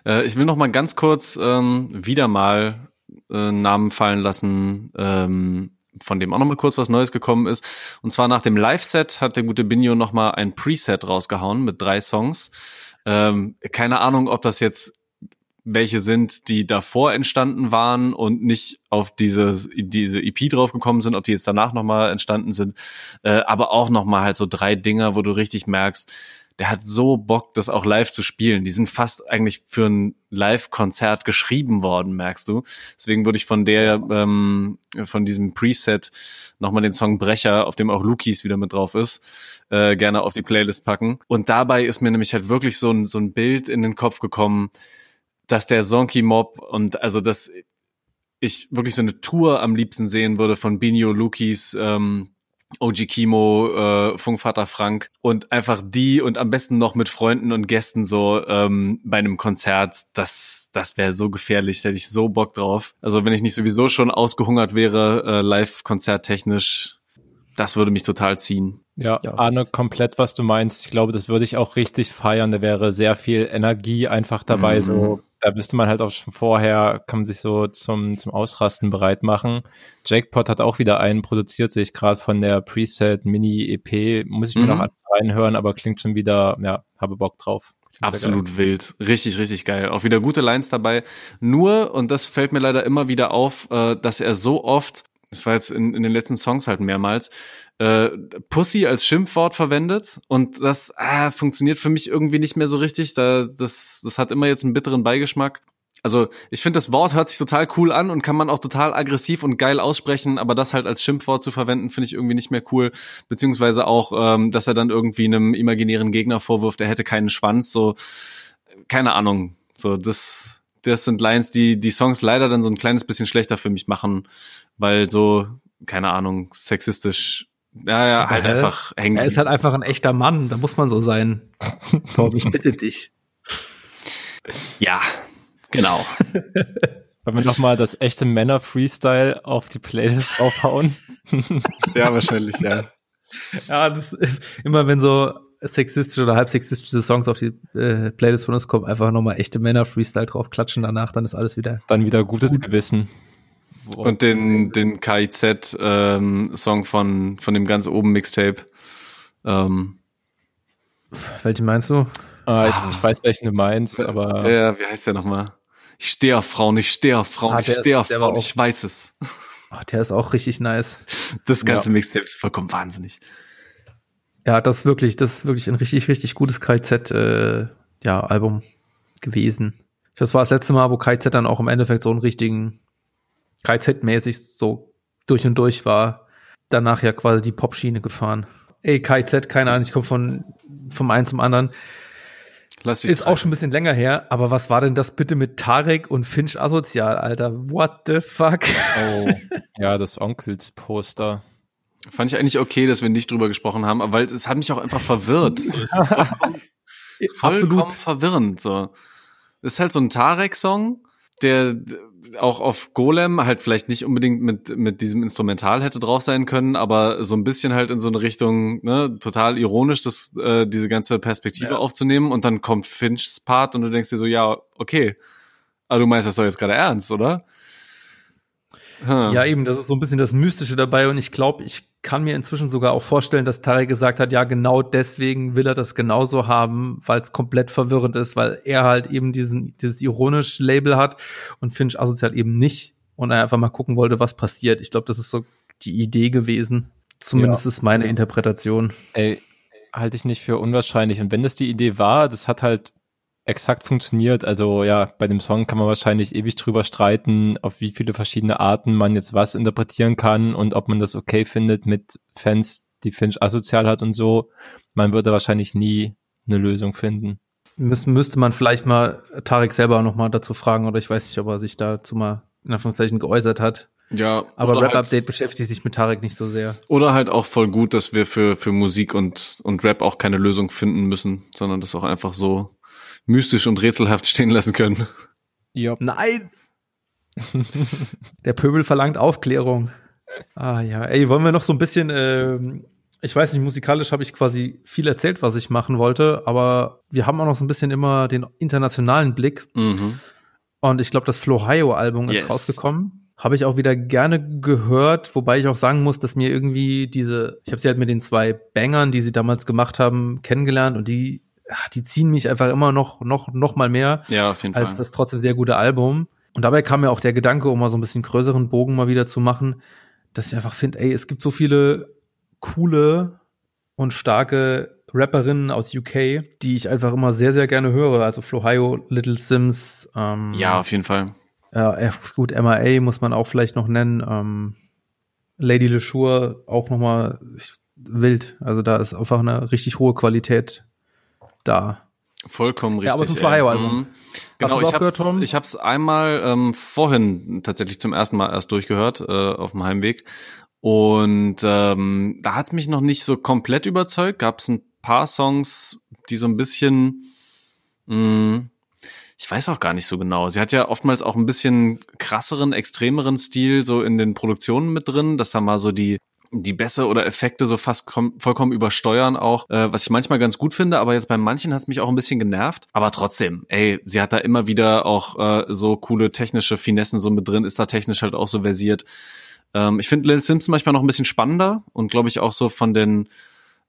Äh, ich will noch mal ganz kurz ähm, wieder mal äh, Namen fallen lassen, ähm, von dem auch noch mal kurz was Neues gekommen ist. Und zwar nach dem Live-Set hat der gute Binio noch mal ein Preset rausgehauen mit drei Songs. Ähm, keine Ahnung, ob das jetzt welche sind, die davor entstanden waren und nicht auf diese, diese EP draufgekommen sind, ob die jetzt danach nochmal entstanden sind, äh, aber auch nochmal halt so drei Dinger, wo du richtig merkst, der hat so Bock, das auch live zu spielen. Die sind fast eigentlich für ein Live-Konzert geschrieben worden, merkst du. Deswegen würde ich von der, ähm, von diesem Preset nochmal den Song Brecher, auf dem auch Lukis wieder mit drauf ist, äh, gerne auf die Playlist packen. Und dabei ist mir nämlich halt wirklich so ein, so ein Bild in den Kopf gekommen, dass der Zonky Mob und also dass ich wirklich so eine Tour am liebsten sehen würde von Binio Lukis, ähm, OG Kimo, äh, Funkvater Frank und einfach die und am besten noch mit Freunden und Gästen so ähm, bei einem Konzert, das, das wäre so gefährlich, da hätte ich so Bock drauf. Also wenn ich nicht sowieso schon ausgehungert wäre, äh, live-konzerttechnisch, das würde mich total ziehen. Ja, ja, ahne komplett, was du meinst. Ich glaube, das würde ich auch richtig feiern. Da wäre sehr viel Energie einfach dabei, mhm. so da müsste man halt auch schon vorher, kann man sich so zum, zum Ausrasten bereit machen. Jackpot hat auch wieder einen produziert, sehe ich gerade von der Preset Mini EP. Muss ich mir noch mhm. alles reinhören, aber klingt schon wieder, ja, habe Bock drauf. Absolut wild. Richtig, richtig geil. Auch wieder gute Lines dabei. Nur, und das fällt mir leider immer wieder auf, äh, dass er so oft, das war jetzt in, in den letzten Songs halt mehrmals, äh, Pussy als Schimpfwort verwendet und das ah, funktioniert für mich irgendwie nicht mehr so richtig. Da, das, das hat immer jetzt einen bitteren Beigeschmack. Also ich finde, das Wort hört sich total cool an und kann man auch total aggressiv und geil aussprechen, aber das halt als Schimpfwort zu verwenden, finde ich irgendwie nicht mehr cool. Beziehungsweise auch, ähm, dass er dann irgendwie einem imaginären Gegner vorwirft, er hätte keinen Schwanz. So, keine Ahnung. So, das, das sind Lines, die die Songs leider dann so ein kleines bisschen schlechter für mich machen, weil so, keine Ahnung, sexistisch ja, ja, halt hä? einfach hängen. Er ist halt einfach ein echter Mann, da muss man so sein. (laughs) Torben, ich bitte dich. Ja, genau. (laughs) Wollen wir nochmal das echte Männer-Freestyle auf die Playlist aufhauen? (laughs) ja, wahrscheinlich, ja. Ja, das immer wenn so sexistische oder halb sexistische Songs auf die äh, Playlist von uns kommen, einfach nochmal echte Männer-Freestyle drauf klatschen danach, dann ist alles wieder. Dann wieder gutes gut. Gewissen. Und den, den KIZ ähm, Song von, von dem ganz oben Mixtape. Ähm. Welchen meinst du? Ah, ich, ich weiß, welchen du meinst, aber. Ja, wie heißt der nochmal? Ich stehe auf Frauen, ich stehe auf Frauen, ah, ich stehe auf Frauen, ich weiß es. Oh, der ist auch richtig nice. Das ganze ja. Mixtape ist vollkommen wahnsinnig. Ja, das ist wirklich, das ist wirklich ein richtig, richtig gutes KZ, äh, ja, Album gewesen. Das war das letzte Mal, wo KZ dann auch im Endeffekt so einen richtigen KZ-mäßig so durch und durch war. Danach ja quasi die Popschiene gefahren. Ey, KZ, keine Ahnung, ich komme von, vom einen zum anderen. Lass ist treiben. auch schon ein bisschen länger her, aber was war denn das bitte mit Tarek und Finch asozial, Alter? What the fuck? Oh, (laughs) ja, das Onkels-Poster. Fand ich eigentlich okay, dass wir nicht drüber gesprochen haben, weil es hat mich auch einfach verwirrt. So, ist (laughs) vollkommen, vollkommen verwirrend. So. Das ist halt so ein Tarek-Song, der auch auf Golem halt vielleicht nicht unbedingt mit, mit diesem Instrumental hätte drauf sein können, aber so ein bisschen halt in so eine Richtung, ne, total ironisch, das, äh, diese ganze Perspektive ja. aufzunehmen und dann kommt Finchs Part und du denkst dir so, ja, okay, aber du meinst das doch jetzt gerade ernst, oder? Hm. Ja, eben, das ist so ein bisschen das Mystische dabei und ich glaube, ich kann mir inzwischen sogar auch vorstellen, dass Tarek gesagt hat, ja, genau deswegen will er das genauso haben, weil es komplett verwirrend ist, weil er halt eben diesen, dieses ironisch Label hat und Finch asozial eben nicht und er einfach mal gucken wollte, was passiert. Ich glaube, das ist so die Idee gewesen. Zumindest ja. ist meine Interpretation. Ey, halte ich nicht für unwahrscheinlich. Und wenn das die Idee war, das hat halt exakt funktioniert. Also ja, bei dem Song kann man wahrscheinlich ewig drüber streiten, auf wie viele verschiedene Arten man jetzt was interpretieren kann und ob man das okay findet mit Fans, die Finch asozial hat und so. Man würde wahrscheinlich nie eine Lösung finden. Müssen, müsste man vielleicht mal Tarek selber noch mal dazu fragen oder ich weiß nicht, ob er sich dazu mal in Anführungszeichen geäußert hat. Ja, aber Rap Update halt, beschäftigt sich mit Tarek nicht so sehr. Oder halt auch voll gut, dass wir für für Musik und und Rap auch keine Lösung finden müssen, sondern das auch einfach so mystisch und rätselhaft stehen lassen können. Ja. Nein! (laughs) Der Pöbel verlangt Aufklärung. Ah ja, ey, wollen wir noch so ein bisschen, äh, ich weiß nicht, musikalisch habe ich quasi viel erzählt, was ich machen wollte, aber wir haben auch noch so ein bisschen immer den internationalen Blick. Mhm. Und ich glaube, das Flohio-Album ist yes. rausgekommen. Habe ich auch wieder gerne gehört, wobei ich auch sagen muss, dass mir irgendwie diese, ich habe sie halt mit den zwei Bangern, die sie damals gemacht haben, kennengelernt und die die ziehen mich einfach immer noch, noch, noch mal mehr. Ja, als Fall. das trotzdem sehr gute Album. Und dabei kam mir auch der Gedanke, um mal so ein bisschen größeren Bogen mal wieder zu machen, dass ich einfach finde, ey, es gibt so viele coole und starke Rapperinnen aus UK, die ich einfach immer sehr, sehr gerne höre. Also Flohio, Little Sims. Ähm, ja, auf jeden Fall. Ja, gut, MIA muss man auch vielleicht noch nennen. Ähm, Lady LeSure auch noch mal wild. Also da ist einfach eine richtig hohe Qualität da. Vollkommen richtig. Ja, aber zum Flyer-Album. Mhm. Genau, ich hab's, gehört, ich hab's einmal ähm, vorhin tatsächlich zum ersten Mal erst durchgehört äh, auf dem Heimweg. Und ähm, da hat's mich noch nicht so komplett überzeugt. Gab's ein paar Songs, die so ein bisschen, mh, mm, ich weiß auch gar nicht so genau. Sie hat ja oftmals auch ein bisschen krasseren, extremeren Stil so in den Produktionen mit drin, dass da mal so die die Bässe oder Effekte so fast vollkommen übersteuern auch, äh, was ich manchmal ganz gut finde, aber jetzt bei manchen hat es mich auch ein bisschen genervt. Aber trotzdem, ey, sie hat da immer wieder auch äh, so coole technische Finessen so mit drin, ist da technisch halt auch so versiert. Ähm, ich finde Lil Simpson manchmal noch ein bisschen spannender und glaube ich auch so von den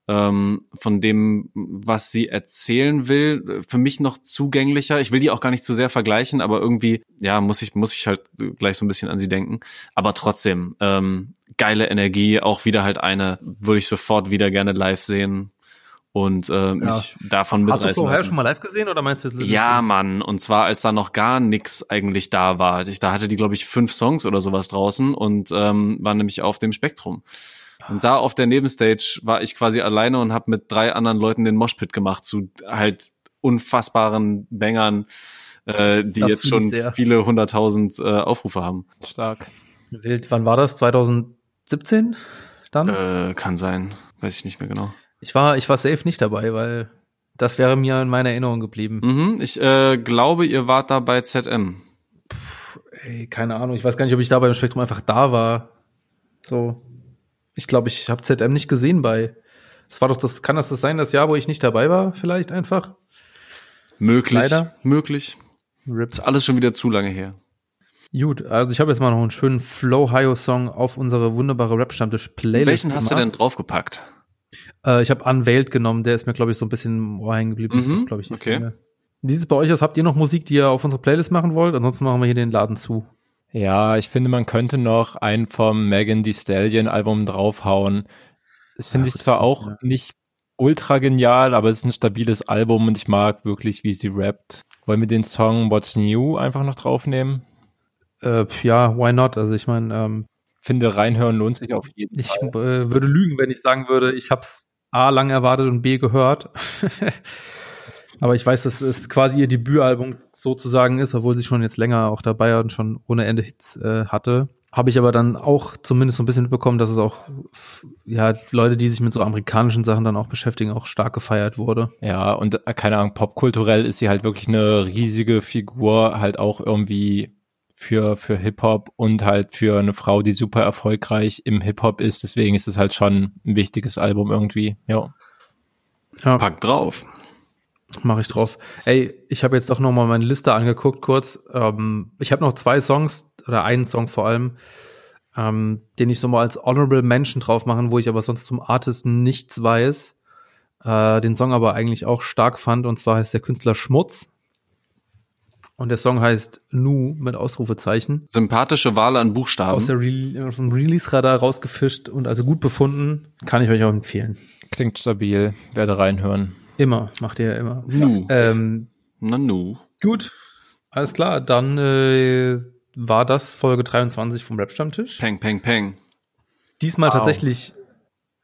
ähm, von dem, was sie erzählen will, für mich noch zugänglicher. Ich will die auch gar nicht zu sehr vergleichen, aber irgendwie, ja, muss ich, muss ich halt gleich so ein bisschen an sie denken. Aber trotzdem, ähm, geile Energie, auch wieder halt eine, würde ich sofort wieder gerne live sehen und äh, ja. mich davon mitreißen Hast du vorher lassen. schon mal live gesehen oder meinst du es Ja, Mann. Und zwar, als da noch gar nix eigentlich da war. Ich, da hatte die, glaube ich, fünf Songs oder sowas draußen und ähm, war nämlich auf dem Spektrum. Und da auf der Nebenstage war ich quasi alleine und habe mit drei anderen Leuten den Moshpit gemacht zu halt unfassbaren Bängern, äh, die das jetzt schon viele hunderttausend äh, Aufrufe haben. Stark. Wild. Wann war das? 2017 dann? Äh, kann sein. Weiß ich nicht mehr genau. Ich war, ich war safe nicht dabei, weil das wäre mir in meiner Erinnerung geblieben. Mhm, ich äh, glaube, ihr wart da bei ZM. Puh, ey, keine Ahnung. Ich weiß gar nicht, ob ich da beim Spektrum einfach da war. So. Ich glaube, ich habe ZM nicht gesehen bei Das war doch das, kann das das sein, das Jahr, wo ich nicht dabei war, vielleicht einfach? Möglich. Leider. Möglich. Rip. Ist alles schon wieder zu lange her. Gut, also ich habe jetzt mal noch einen schönen Flow-Hio-Song auf unsere wunderbare Rap-Stammtisch-Playlist. Welchen hast gemacht. du denn draufgepackt? Äh, ich habe Unveiled genommen, der ist mir, glaube ich, so ein bisschen im Ohr hängen geblieben. Mhm, glaube ich, nicht okay. Wie sieht es bei euch aus? Habt ihr noch Musik, die ihr auf unsere Playlist machen wollt? Ansonsten machen wir hier den Laden zu. Ja, ich finde, man könnte noch einen vom Megan Thee Stallion Album draufhauen. Das finde ich zwar auch ja. nicht ultra genial, aber es ist ein stabiles Album und ich mag wirklich, wie sie rappt. Wollen wir den Song What's New einfach noch draufnehmen? Äh, ja, why not? Also ich meine, ähm, finde reinhören lohnt sich auf jeden ich, Fall. Ich äh, würde lügen, wenn ich sagen würde, ich habe es A lang erwartet und B gehört. (laughs) Aber ich weiß, dass es quasi ihr Debütalbum sozusagen ist, obwohl sie schon jetzt länger auch dabei und schon ohne Ende Hits äh, hatte. Habe ich aber dann auch zumindest so ein bisschen mitbekommen, dass es auch, ja, Leute, die sich mit so amerikanischen Sachen dann auch beschäftigen, auch stark gefeiert wurde. Ja, und äh, keine Ahnung, popkulturell ist sie halt wirklich eine riesige Figur, halt auch irgendwie für, für Hip-Hop und halt für eine Frau, die super erfolgreich im Hip-Hop ist. Deswegen ist es halt schon ein wichtiges Album irgendwie, ja. ja. Pack drauf. Mache ich drauf. Ey, ich habe jetzt doch noch mal meine Liste angeguckt kurz. Ähm, ich habe noch zwei Songs oder einen Song vor allem, ähm, den ich so mal als Honorable Mention drauf machen, wo ich aber sonst zum Artist nichts weiß. Äh, den Song aber eigentlich auch stark fand und zwar heißt der Künstler Schmutz. Und der Song heißt Nu mit Ausrufezeichen. Sympathische Wahl an Buchstaben. Aus, der Re aus dem Release-Radar rausgefischt und also gut befunden. Kann ich euch auch empfehlen. Klingt stabil. Werde reinhören. Immer, macht ihr ja immer. Nu. Ähm, Na nu. Gut, alles klar. Dann äh, war das Folge 23 vom Rap-Stammtisch. Peng, peng, peng. Diesmal wow. tatsächlich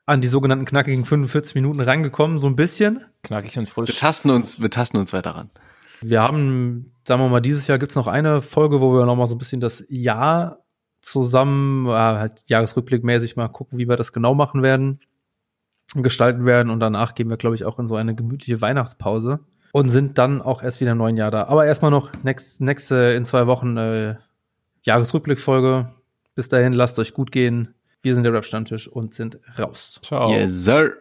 an die sogenannten knackigen 45 Minuten rangekommen, so ein bisschen. Knackig und frisch. Wir tasten uns, wir tasten uns weiter ran. Wir haben, sagen wir mal, dieses Jahr gibt's noch eine Folge, wo wir noch mal so ein bisschen das Jahr zusammen, äh, halt Jahresrückblickmäßig mal gucken, wie wir das genau machen werden gestalten werden und danach gehen wir, glaube ich, auch in so eine gemütliche Weihnachtspause und sind dann auch erst wieder im neuen Jahr da. Aber erstmal noch nächste, nächste in zwei Wochen äh, Jahresrückblickfolge. Bis dahin, lasst euch gut gehen. Wir sind der Rap-Stammtisch und sind raus. Ciao. Yes, sir.